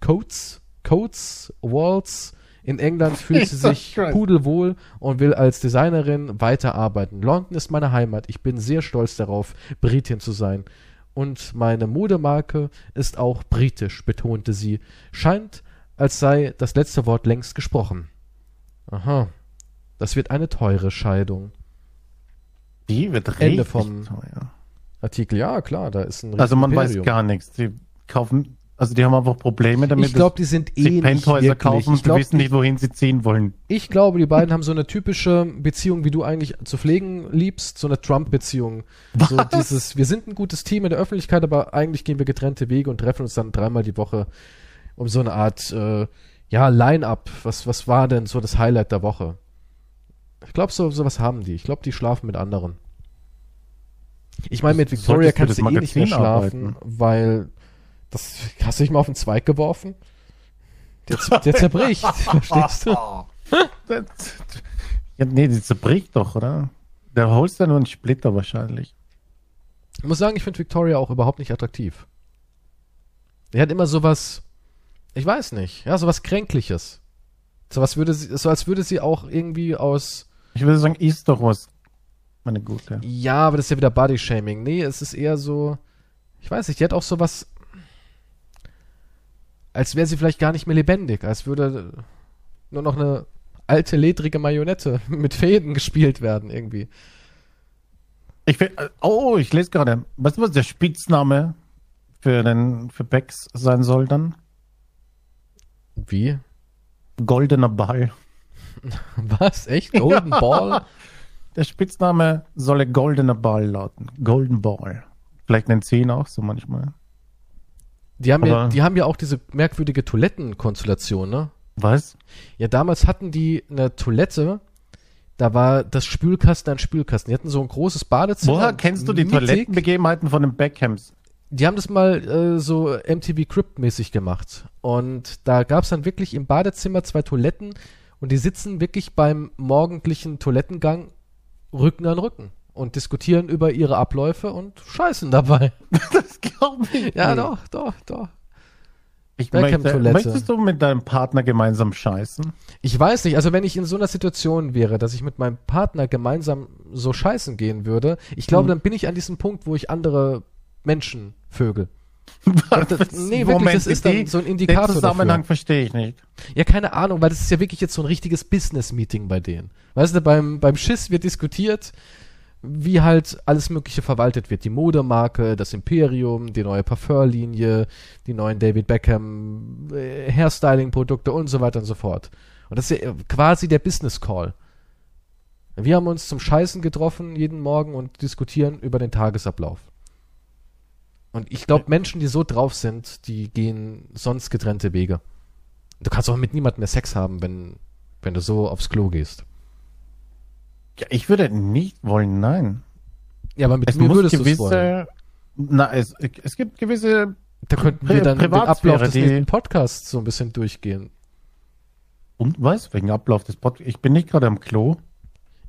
Coats, Coats, Walls, in England fühlt sie sich pudelwohl und will als Designerin weiterarbeiten. London ist meine Heimat. Ich bin sehr stolz darauf, Britin zu sein und meine Modemarke ist auch britisch, betonte sie. Scheint, als sei das letzte Wort längst gesprochen. Aha. Das wird eine teure Scheidung. Die wird richtig Ende vom teuer. Artikel. Ja, klar, da ist ein Also man Imperium. weiß gar nichts. Die kaufen also die haben einfach Probleme damit. Ich glaube, die sind eh Penthäuser kaufen und glaub, wissen nicht, wohin sie ziehen wollen. Ich glaube, die beiden haben so eine typische Beziehung, wie du eigentlich zu pflegen liebst, so eine Trump-Beziehung. So dieses, wir sind ein gutes Team in der Öffentlichkeit, aber eigentlich gehen wir getrennte Wege und treffen uns dann dreimal die Woche um so eine Art, äh, ja, Line-up. Was, was war denn so das Highlight der Woche? Ich glaube, so sowas haben die. Ich glaube, die schlafen mit anderen. Ich meine, mit Victoria kannst du eh nicht mehr schlafen, arbeiten. weil das hast du dich mal auf den Zweig geworfen? Der, der zerbricht, verstehst du? ja, nee, die zerbricht doch, oder? Der holst ja nur einen Splitter wahrscheinlich. Ich muss sagen, ich finde Victoria auch überhaupt nicht attraktiv. Er hat immer sowas, ich weiß nicht, ja, sowas Kränkliches. So was würde sie, so als würde sie auch irgendwie aus. Ich würde sagen, ist doch was. Meine Gute. Ja, aber das ist ja wieder Body-Shaming. Nee, es ist eher so, ich weiß nicht, die hat auch sowas als wäre sie vielleicht gar nicht mehr lebendig, als würde nur noch eine alte, ledrige Marionette mit Fäden gespielt werden, irgendwie. Ich will, oh, ich lese gerade. Weißt du, was der Spitzname für den, für Becks sein soll dann? Wie? Goldener Ball. Was? Echt? Golden ja. Ball? der Spitzname solle Goldener Ball lauten. Golden Ball. Vielleicht nennt sie ihn auch so manchmal. Die haben, ja, die haben ja auch diese merkwürdige Toilettenkonstellation, ne? Was? Ja, damals hatten die eine Toilette, da war das Spülkasten ein Spülkasten. Die hatten so ein großes Badezimmer. Woher kennst du die mittig. Toilettenbegebenheiten von den Beckhams? Die haben das mal äh, so MTV Crypt mäßig gemacht. Und da gab es dann wirklich im Badezimmer zwei Toiletten und die sitzen wirklich beim morgendlichen Toilettengang Rücken an Rücken und diskutieren über ihre Abläufe und scheißen dabei. das glaube ich. Ja, nicht. doch, doch, doch. Ich möchte, möchtest du mit deinem Partner gemeinsam scheißen? Ich weiß nicht, also wenn ich in so einer Situation wäre, dass ich mit meinem Partner gemeinsam so scheißen gehen würde, ich glaube, hm. dann bin ich an diesem Punkt, wo ich andere Menschen vögel. Das, nee, Moment, wirklich, das ist dann so ein Indikator. Den Zusammenhang dafür. verstehe ich nicht. Ja, keine Ahnung, weil das ist ja wirklich jetzt so ein richtiges Business-Meeting bei denen. Weißt du, beim, beim Schiss wird diskutiert, wie halt alles Mögliche verwaltet wird. Die Modemarke, das Imperium, die neue Parfumlinie, die neuen David Beckham äh, Hairstyling-Produkte und so weiter und so fort. Und das ist ja quasi der Business Call. Wir haben uns zum Scheißen getroffen jeden Morgen und diskutieren über den Tagesablauf. Und ich glaube, Menschen, die so drauf sind, die gehen sonst getrennte Wege. Du kannst auch mit niemandem mehr Sex haben, wenn, wenn du so aufs Klo gehst. Ja, ich würde nicht wollen, nein. Ja, aber mit es mir würdest du es wollen. Na, es, es gibt gewisse Da könnten wir dann den Ablauf des nächsten Podcasts so ein bisschen durchgehen. Und was? Wegen Ablauf des Podcasts? Ich bin nicht gerade am Klo.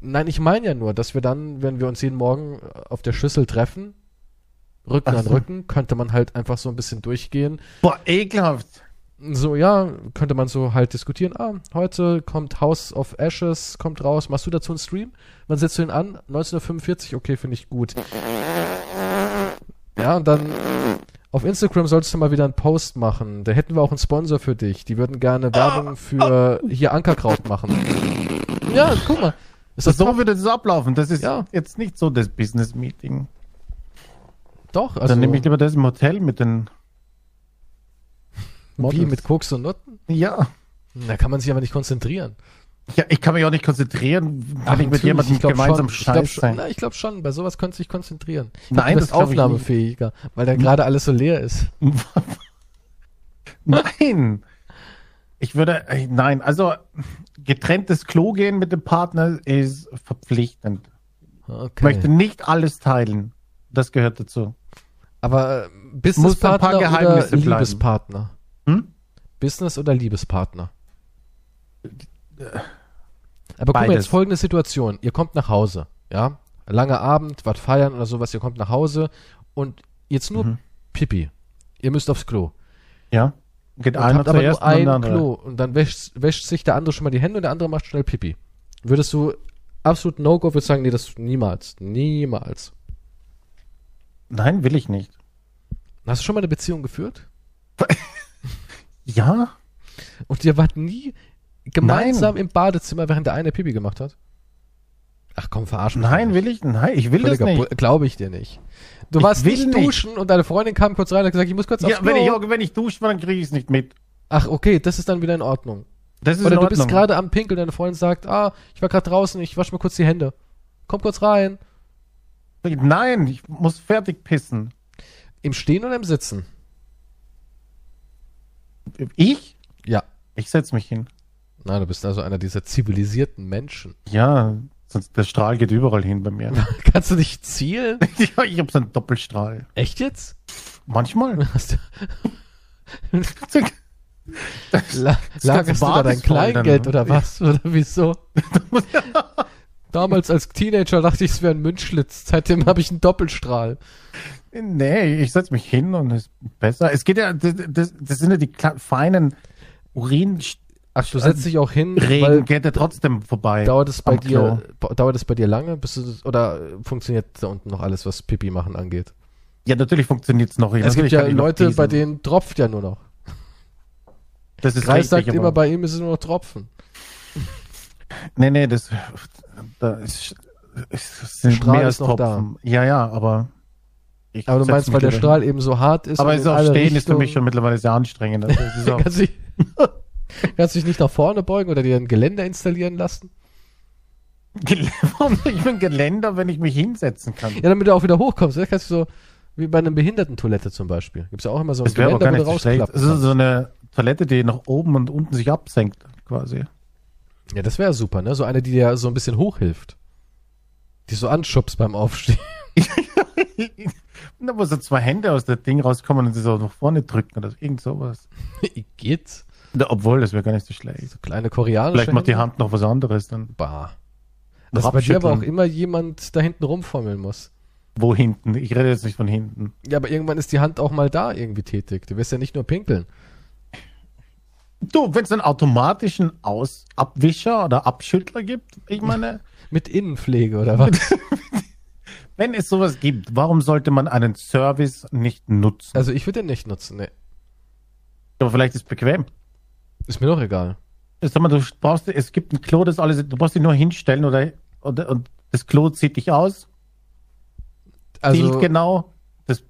Nein, ich meine ja nur, dass wir dann, wenn wir uns jeden Morgen auf der Schüssel treffen, Rücken Ach an Rücken, könnte man halt einfach so ein bisschen durchgehen. Boah, ekelhaft so, ja, könnte man so halt diskutieren. Ah, heute kommt House of Ashes, kommt raus. Machst du dazu einen Stream? Wann setzt du ihn an? 1945? Okay, finde ich gut. Ja, und dann auf Instagram solltest du mal wieder einen Post machen. Da hätten wir auch einen Sponsor für dich. Die würden gerne Werbung für hier Ankerkraut machen. Ja, guck mal. Ist das so würde das ablaufen. Das ist ja. jetzt nicht so das Business-Meeting. Doch, also. Dann nehme ich lieber das im Hotel mit den Models. Wie, mit Koks und Nutten? Ja. Da kann man sich aber nicht konzentrieren. Ja, ich kann mich auch nicht konzentrieren, kann ich mit jemandem ich gemeinsam scheiß sein. Na, ich glaube schon, bei sowas könnte sich konzentrieren. Ich Nein, glaub, das ist aufnahmefähiger, weil da gerade alles so leer ist. nein. Ich würde, äh, nein, also getrenntes Klo gehen mit dem Partner ist verpflichtend. Okay. Ich möchte nicht alles teilen. Das gehört dazu. Aber äh, Businesspartner oder Liebespartner? Hm? Business oder Liebespartner? Aber guck mal, jetzt folgende Situation. Ihr kommt nach Hause, ja? Langer Abend, was feiern oder sowas, ihr kommt nach Hause und jetzt nur mhm. Pipi. Ihr müsst aufs Klo. Ja. Geht und einer habt aber nur ein Klo und dann wäscht, wäscht sich der andere schon mal die Hände und der andere macht schnell Pipi. Würdest du absolut No-Go, würdest sagen, nee, das niemals. Niemals. Nein, will ich nicht. Hast du schon mal eine Beziehung geführt? Ja. Und ihr wart nie gemeinsam Nein. im Badezimmer, während der eine Pipi gemacht hat? Ach komm, verarschen. Nein, will ich, nein, ich will Völliger das nicht. Glaube ich dir nicht. Du ich warst nicht, nicht duschen und deine Freundin kam kurz rein und hat gesagt, ich muss kurz aufs Ja, wenn ich, wenn ich dusche, dann kriege ich es nicht mit. Ach, okay, das ist dann wieder in Ordnung. Das ist Oder in du bist gerade am Pinkeln, deine Freundin sagt, ah, ich war gerade draußen, ich wasche mal kurz die Hände. Komm kurz rein. Nein, ich muss fertig pissen. Im Stehen oder im Sitzen? Ich? Ja. Ich setze mich hin. Nein, du bist also einer dieser zivilisierten Menschen. Ja, sonst der Strahl geht überall hin bei mir. Kannst du nicht zielen? ja, ich habe so einen Doppelstrahl. Echt jetzt? Manchmal. La lagerst du da dein Kleingeld dann, oder was? Oder wieso? Damals als Teenager dachte ich, es wäre ein Münzschlitz. Seitdem habe ich einen Doppelstrahl. Nee, ich setze mich hin und es ist besser. Es geht ja, das, das, das sind ja die feinen Urin. Ach, du setzt dich auch hin. Regen geht ja trotzdem vorbei. Dauert es bei dir, dauert es bei dir lange? Bist du, oder funktioniert da unten noch alles, was Pipi machen angeht? Ja, natürlich funktioniert es noch. es gibt ja Leute, bei denen tropft ja nur noch. Das ist Kreis richtig, sagt immer, bei ihm ist es nur noch Tropfen. Nee, nee, das, da ist, es sind Strahl mehr als Tropfen. Da. Ja, ja, aber ich aber du meinst, weil der Strahl eben so hart ist. Aber so stehen Richtungen... ist für mich schon mittlerweile sehr anstrengend. Also kannst, dich, kannst du dich nicht nach vorne beugen oder dir ein Geländer installieren lassen? Warum ich bin Geländer, wenn ich mich hinsetzen kann? Ja, damit du auch wieder hochkommst. Da kannst du so, wie bei einer Behindertentoilette zum Beispiel. Gibt es ja auch immer so ein Das gar wo du rausklappen Das ist so eine Toilette, die nach oben und unten sich absenkt, quasi. Ja, das wäre super, ne? So eine, die dir so ein bisschen hochhilft. Die so anschubst beim Aufstehen. da wo so zwei Hände aus dem Ding rauskommen und sie so nach vorne drücken oder irgend sowas. Geht's? Ja, obwohl, das wäre gar nicht so schlecht. Kleine koreanische. Vielleicht macht die Hände. Hand noch was anderes dann. Bah. Dass bei dir aber auch immer jemand da hinten rumfummeln muss. Wo hinten? Ich rede jetzt nicht von hinten. Ja, aber irgendwann ist die Hand auch mal da irgendwie tätig. Du wirst ja nicht nur pinkeln. Du, wenn es einen automatischen Aus Abwischer oder Abschüttler gibt, ich meine, Mit Innenpflege oder was? wenn es sowas gibt, warum sollte man einen Service nicht nutzen? also ich würde den nicht nutzen, ne. Aber vielleicht ist es bequem. Ist mir doch egal. Sag mal, du brauchst, es gibt ein Klo, das alles, du brauchst dich nur hinstellen oder, oder und das Klo zieht dich aus, Also, zielt genau, das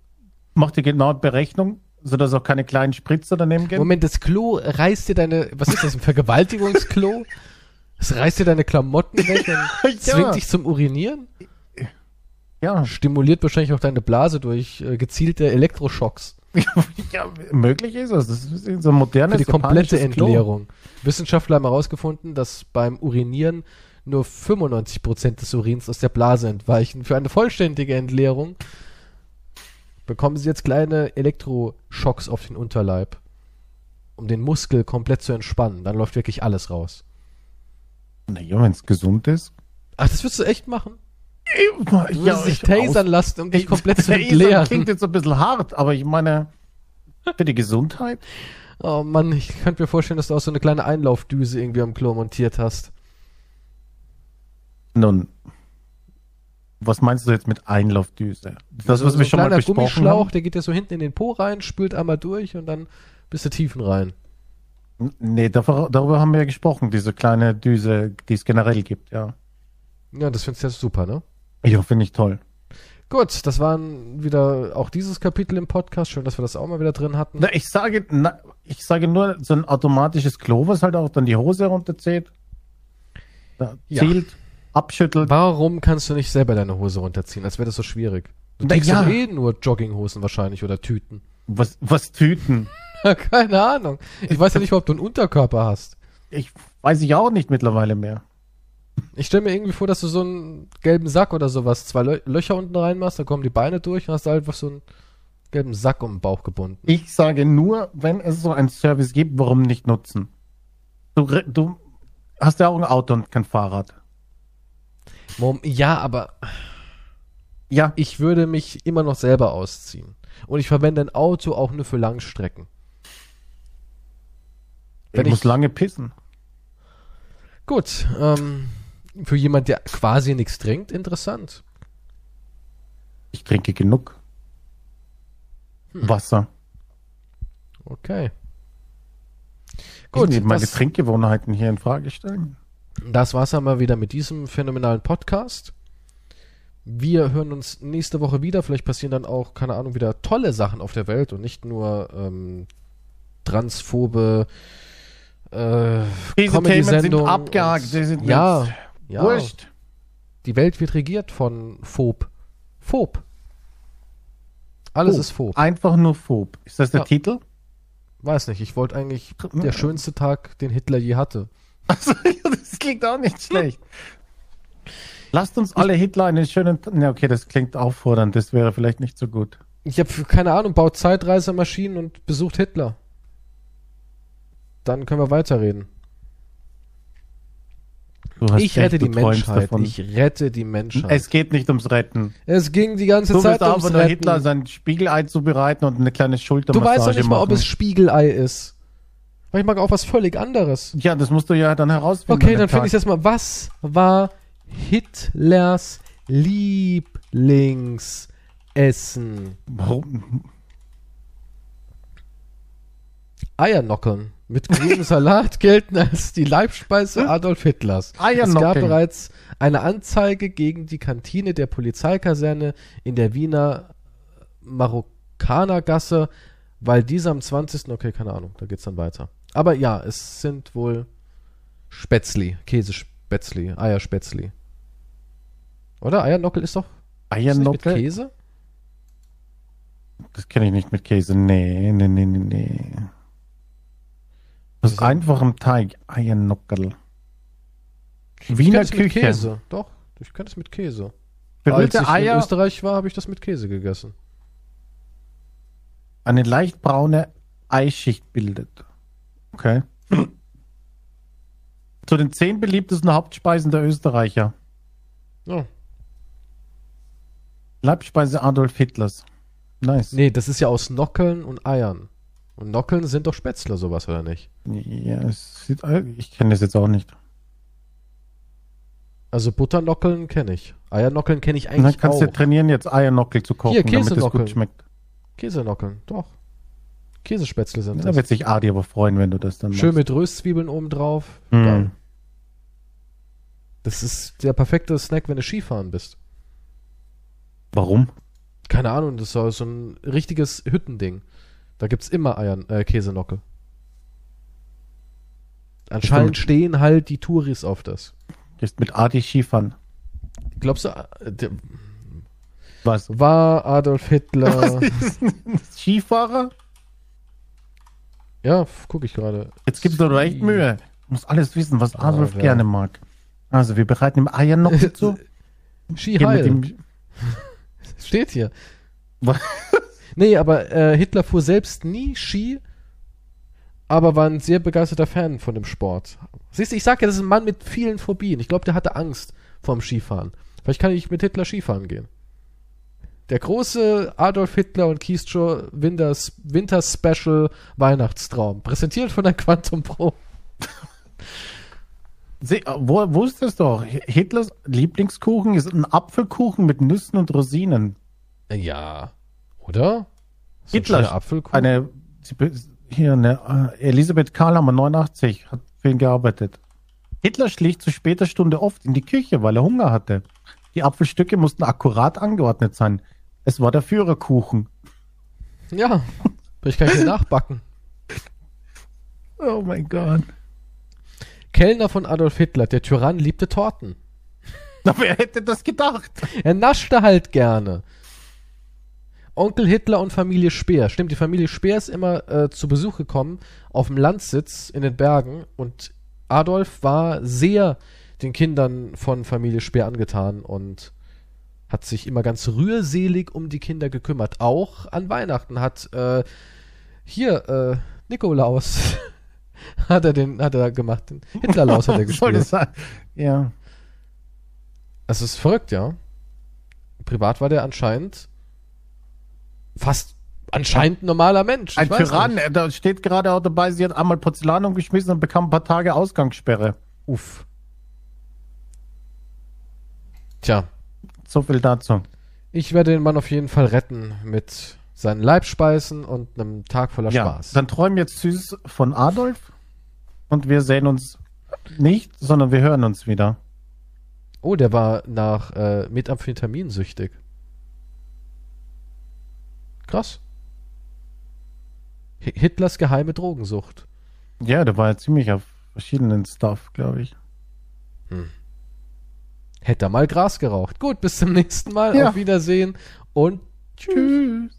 macht dir genau Berechnung, sodass auch keine kleinen Spritzer daneben gehen. Moment, das Klo reißt dir deine, was ist das, ein Vergewaltigungsklo? Es reißt dir deine Klamotten weg und Ja. zwingt dich zum Urinieren? Ja, Stimuliert wahrscheinlich auch deine Blase durch äh, gezielte Elektroschocks. ja, möglich ist es. Das ist so ein modernes Für die komplette japanisches Klo. Entleerung. Wissenschaftler haben herausgefunden, dass beim Urinieren nur 95% des Urins aus der Blase entweichen. Für eine vollständige Entleerung bekommen sie jetzt kleine Elektroschocks auf den Unterleib, um den Muskel komplett zu entspannen. Dann läuft wirklich alles raus. Naja, wenn es gesund ist. Ach, das würdest du echt machen? Du Ja, dich ich- tasern lassen, um dich komplett zu entleeren. klingt jetzt ein bisschen hart, aber ich meine, für die Gesundheit. Oh Mann, ich könnte mir vorstellen, dass du auch so eine kleine Einlaufdüse irgendwie am Klo montiert hast. Nun, was meinst du jetzt mit Einlaufdüse? Das, was so wir schon mal kleiner besprochen Gummischlauch, haben? der geht ja so hinten in den Po rein, spült einmal durch und dann bist du tiefen rein. Nee, darüber, darüber haben wir ja gesprochen, diese kleine Düse, die es generell gibt, ja. Ja, das findest du ja super, ne? Ja, finde ich toll. Gut, das waren wieder auch dieses Kapitel im Podcast. Schön, dass wir das auch mal wieder drin hatten. Na, ich sage, na, ich sage nur, so ein automatisches Klo, was halt auch dann die Hose runterzieht, da Ja. zielt, abschüttelt. Warum kannst du nicht selber deine Hose runterziehen? Als wäre das so schwierig. Du trägst ja. eh nur Jogginghosen wahrscheinlich oder Tüten. Was, was Tüten? Keine Ahnung. Ich weiß ja nicht, ob du einen Unterkörper hast. Ich weiß ich auch nicht mittlerweile mehr. Ich stelle mir irgendwie vor, dass du so einen gelben Sack oder sowas, zwei Lö Löcher unten reinmachst, da kommen die Beine durch und hast da einfach so einen gelben Sack um den Bauch gebunden. Ich sage nur, wenn es so einen Service gibt, warum nicht nutzen? Du, du hast ja auch ein Auto und kein Fahrrad. Mom, ja, aber Ja, ich würde mich immer noch selber ausziehen. Und ich verwende ein Auto auch nur für Langstrecken. ich wenn muss ich- lange pissen. Gut, ähm, für jemand, der quasi nichts trinkt, interessant. Ich trinke genug. Hm. Wasser. Okay. Gut, Gut, ich meine das, Trinkgewohnheiten hier in Frage stellen. Das war's dann mal wieder mit diesem phänomenalen Podcast. Wir hören uns nächste Woche wieder. Vielleicht passieren dann auch, keine Ahnung, wieder tolle Sachen auf der Welt und nicht nur ähm, transphobe äh, Diese Themen sind abgehakt. und- Die sind ja, ja. wurscht. Die Welt wird regiert von Phob. Phob. Alles Phob. ist Phob. Einfach nur Phob. Ist das der Ja. Titel? Weiß nicht, ich wollte eigentlich der schönste Tag, den Hitler je hatte. Also, das klingt auch nicht schlecht. Lasst uns alle Hitler einen schönen. Ne, okay, das klingt auffordernd. Das wäre vielleicht nicht so gut. Ich habe keine Ahnung, baut Zeitreisemaschinen und besucht Hitler. Dann können wir weiterreden. Du Ich recht, rette du die Menschheit. davon. Ich rette die Menschheit. Es geht nicht ums Retten. Es ging die ganze Du Zeit ums einfach nur Retten. Hitler sein Spiegelei zubereiten und eine kleine Du Schultermassage weißt doch nicht mal, ob machen. es Spiegelei ist. Weil ich mag auch was völlig anderes. Ja, das musst du ja dann herausfinden. Okay, an dann finde ich das mal. Was war Hitlers Lieblingsessen? Warum? Eiernockeln mit grünem Salat gelten als die Leibspeise Adolf Hitlers. Es gab bereits eine Anzeige gegen die Kantine der Polizeikaserne in der Wiener Marokkanergasse, weil diese am 20. Okay, keine Ahnung, da geht's dann weiter. Aber ja, es sind wohl Spätzli, Käsespätzli, Eierspätzli. Oder? Eiernockel ist doch Eiernockel? mit Käse? Das kenne ich nicht mit Käse. Nee, nee, nee, nee, nee. Aus einfachem Teig. Eiernockel. Ich Wiener mit Küche. Käse. Doch, ich kenne es mit Käse. Als ich in Eier, Österreich war, habe ich das mit Käse gegessen. eine leicht braune Eischicht bildet. Okay. Zu den zehn beliebtesten Hauptspeisen der Österreicher. Ja. Leibspeise Adolf Hitlers. Nice. Nee, das ist ja aus Nockeln und Eiern. Und Nockeln sind doch Spätzle, sowas, oder nicht? Ja, sieht, ich kenne das jetzt auch nicht. Also Butternockeln kenne ich. Eiernockeln kenne ich Und dann eigentlich kannst auch. du trainieren, jetzt Eiernockel zu kochen, Hier, damit es gut schmeckt. Käsenockeln, doch. Käsespätzle sind Da das. wird sich Adi aber freuen, wenn du das dann Schön machst. mit Röstzwiebeln oben drauf. Mm. Das ist der perfekte Snack, wenn du Skifahren bist. Warum? Keine Ahnung, das ist so ein richtiges Hüttending. Da gibt's immer Eiern, äh, Käsenockel. Anscheinend stehen halt die Touris auf das. Gehst mit Adi Skifahren. Glaubst du, äh, der, Was? war Adolf Hitler. Skifahrer? Ja, gucke ich gerade. Jetzt gibst du doch echt Mühe. Du musst alles wissen, was Adolf ja. gerne mag. Also, wir bereiten ihm Eiernockel zu. Ski Gehen mit heil. ihm- Steht hier. Was? Nee, aber äh, Hitler fuhr selbst nie Ski, aber war ein sehr begeisterter Fan von dem Sport. Siehst du, ich sag ja, das ist ein Mann mit vielen Phobien. Ich glaube, der hatte Angst vorm Skifahren. Vielleicht kann ich mit Hitler Skifahren gehen. Der große Adolf Hitler und Keystro Winters, Winter Special Weihnachtstraum. Präsentiert von der Quantum Pro. Sie, wo, wusstest du doch, Hitlers Lieblingskuchen ist ein Apfelkuchen mit Nüssen und Rosinen. Ja. Oder? So ein Hitler- schöner Apfelkuchen. Eine, hier, eine, äh, Elisabeth Karlhammer, 89, hat für ihn gearbeitet. Hitler schlich zu später Stunde oft in die Küche, weil er Hunger hatte. Die Apfelstücke mussten akkurat angeordnet sein. Es war der Führerkuchen. Ja. Vielleicht kann ich den nachbacken. Oh mein Gott. Kellner von Adolf Hitler, der Tyrann, liebte Torten. Na, wer hätte das gedacht? Er naschte halt gerne. Onkel Hitler und Familie Speer. Stimmt, die Familie Speer ist immer äh, zu Besuch gekommen auf dem Landsitz in den Bergen und Adolf war sehr den Kindern von Familie Speer angetan und hat sich immer ganz rührselig um die Kinder gekümmert. Auch an Weihnachten hat äh, hier äh, Nikolaus hat er den hat er gemacht. Den Hitlerlaus hat er Was soll gespielt. das sein? Ja. Es ist verrückt, ja. Privat war der anscheinend fast anscheinend ein normaler Mensch. Ich Ein Tyrann, nicht. da steht gerade auch dabei, sie hat einmal Porzellan umgeschmissen und bekam ein paar Tage Ausgangssperre. Uff. Tja, So viel dazu. ich werde den Mann auf jeden Fall retten mit seinen Leibspeisen und einem Tag voller Ja, Spaß. dann träumen jetzt süß von Adolf und wir sehen uns nicht, sondern wir hören uns wieder. Oh, der war nach äh, Methamphetamin süchtig. Krass. Hi- Hitlers geheime Drogensucht. Ja, der war ja ziemlich auf verschiedenen Stuff, glaube ich. Hätte er mal Gras geraucht. Gut, bis zum nächsten Mal. Ja. Auf Wiedersehen und tschüss. Tschüss.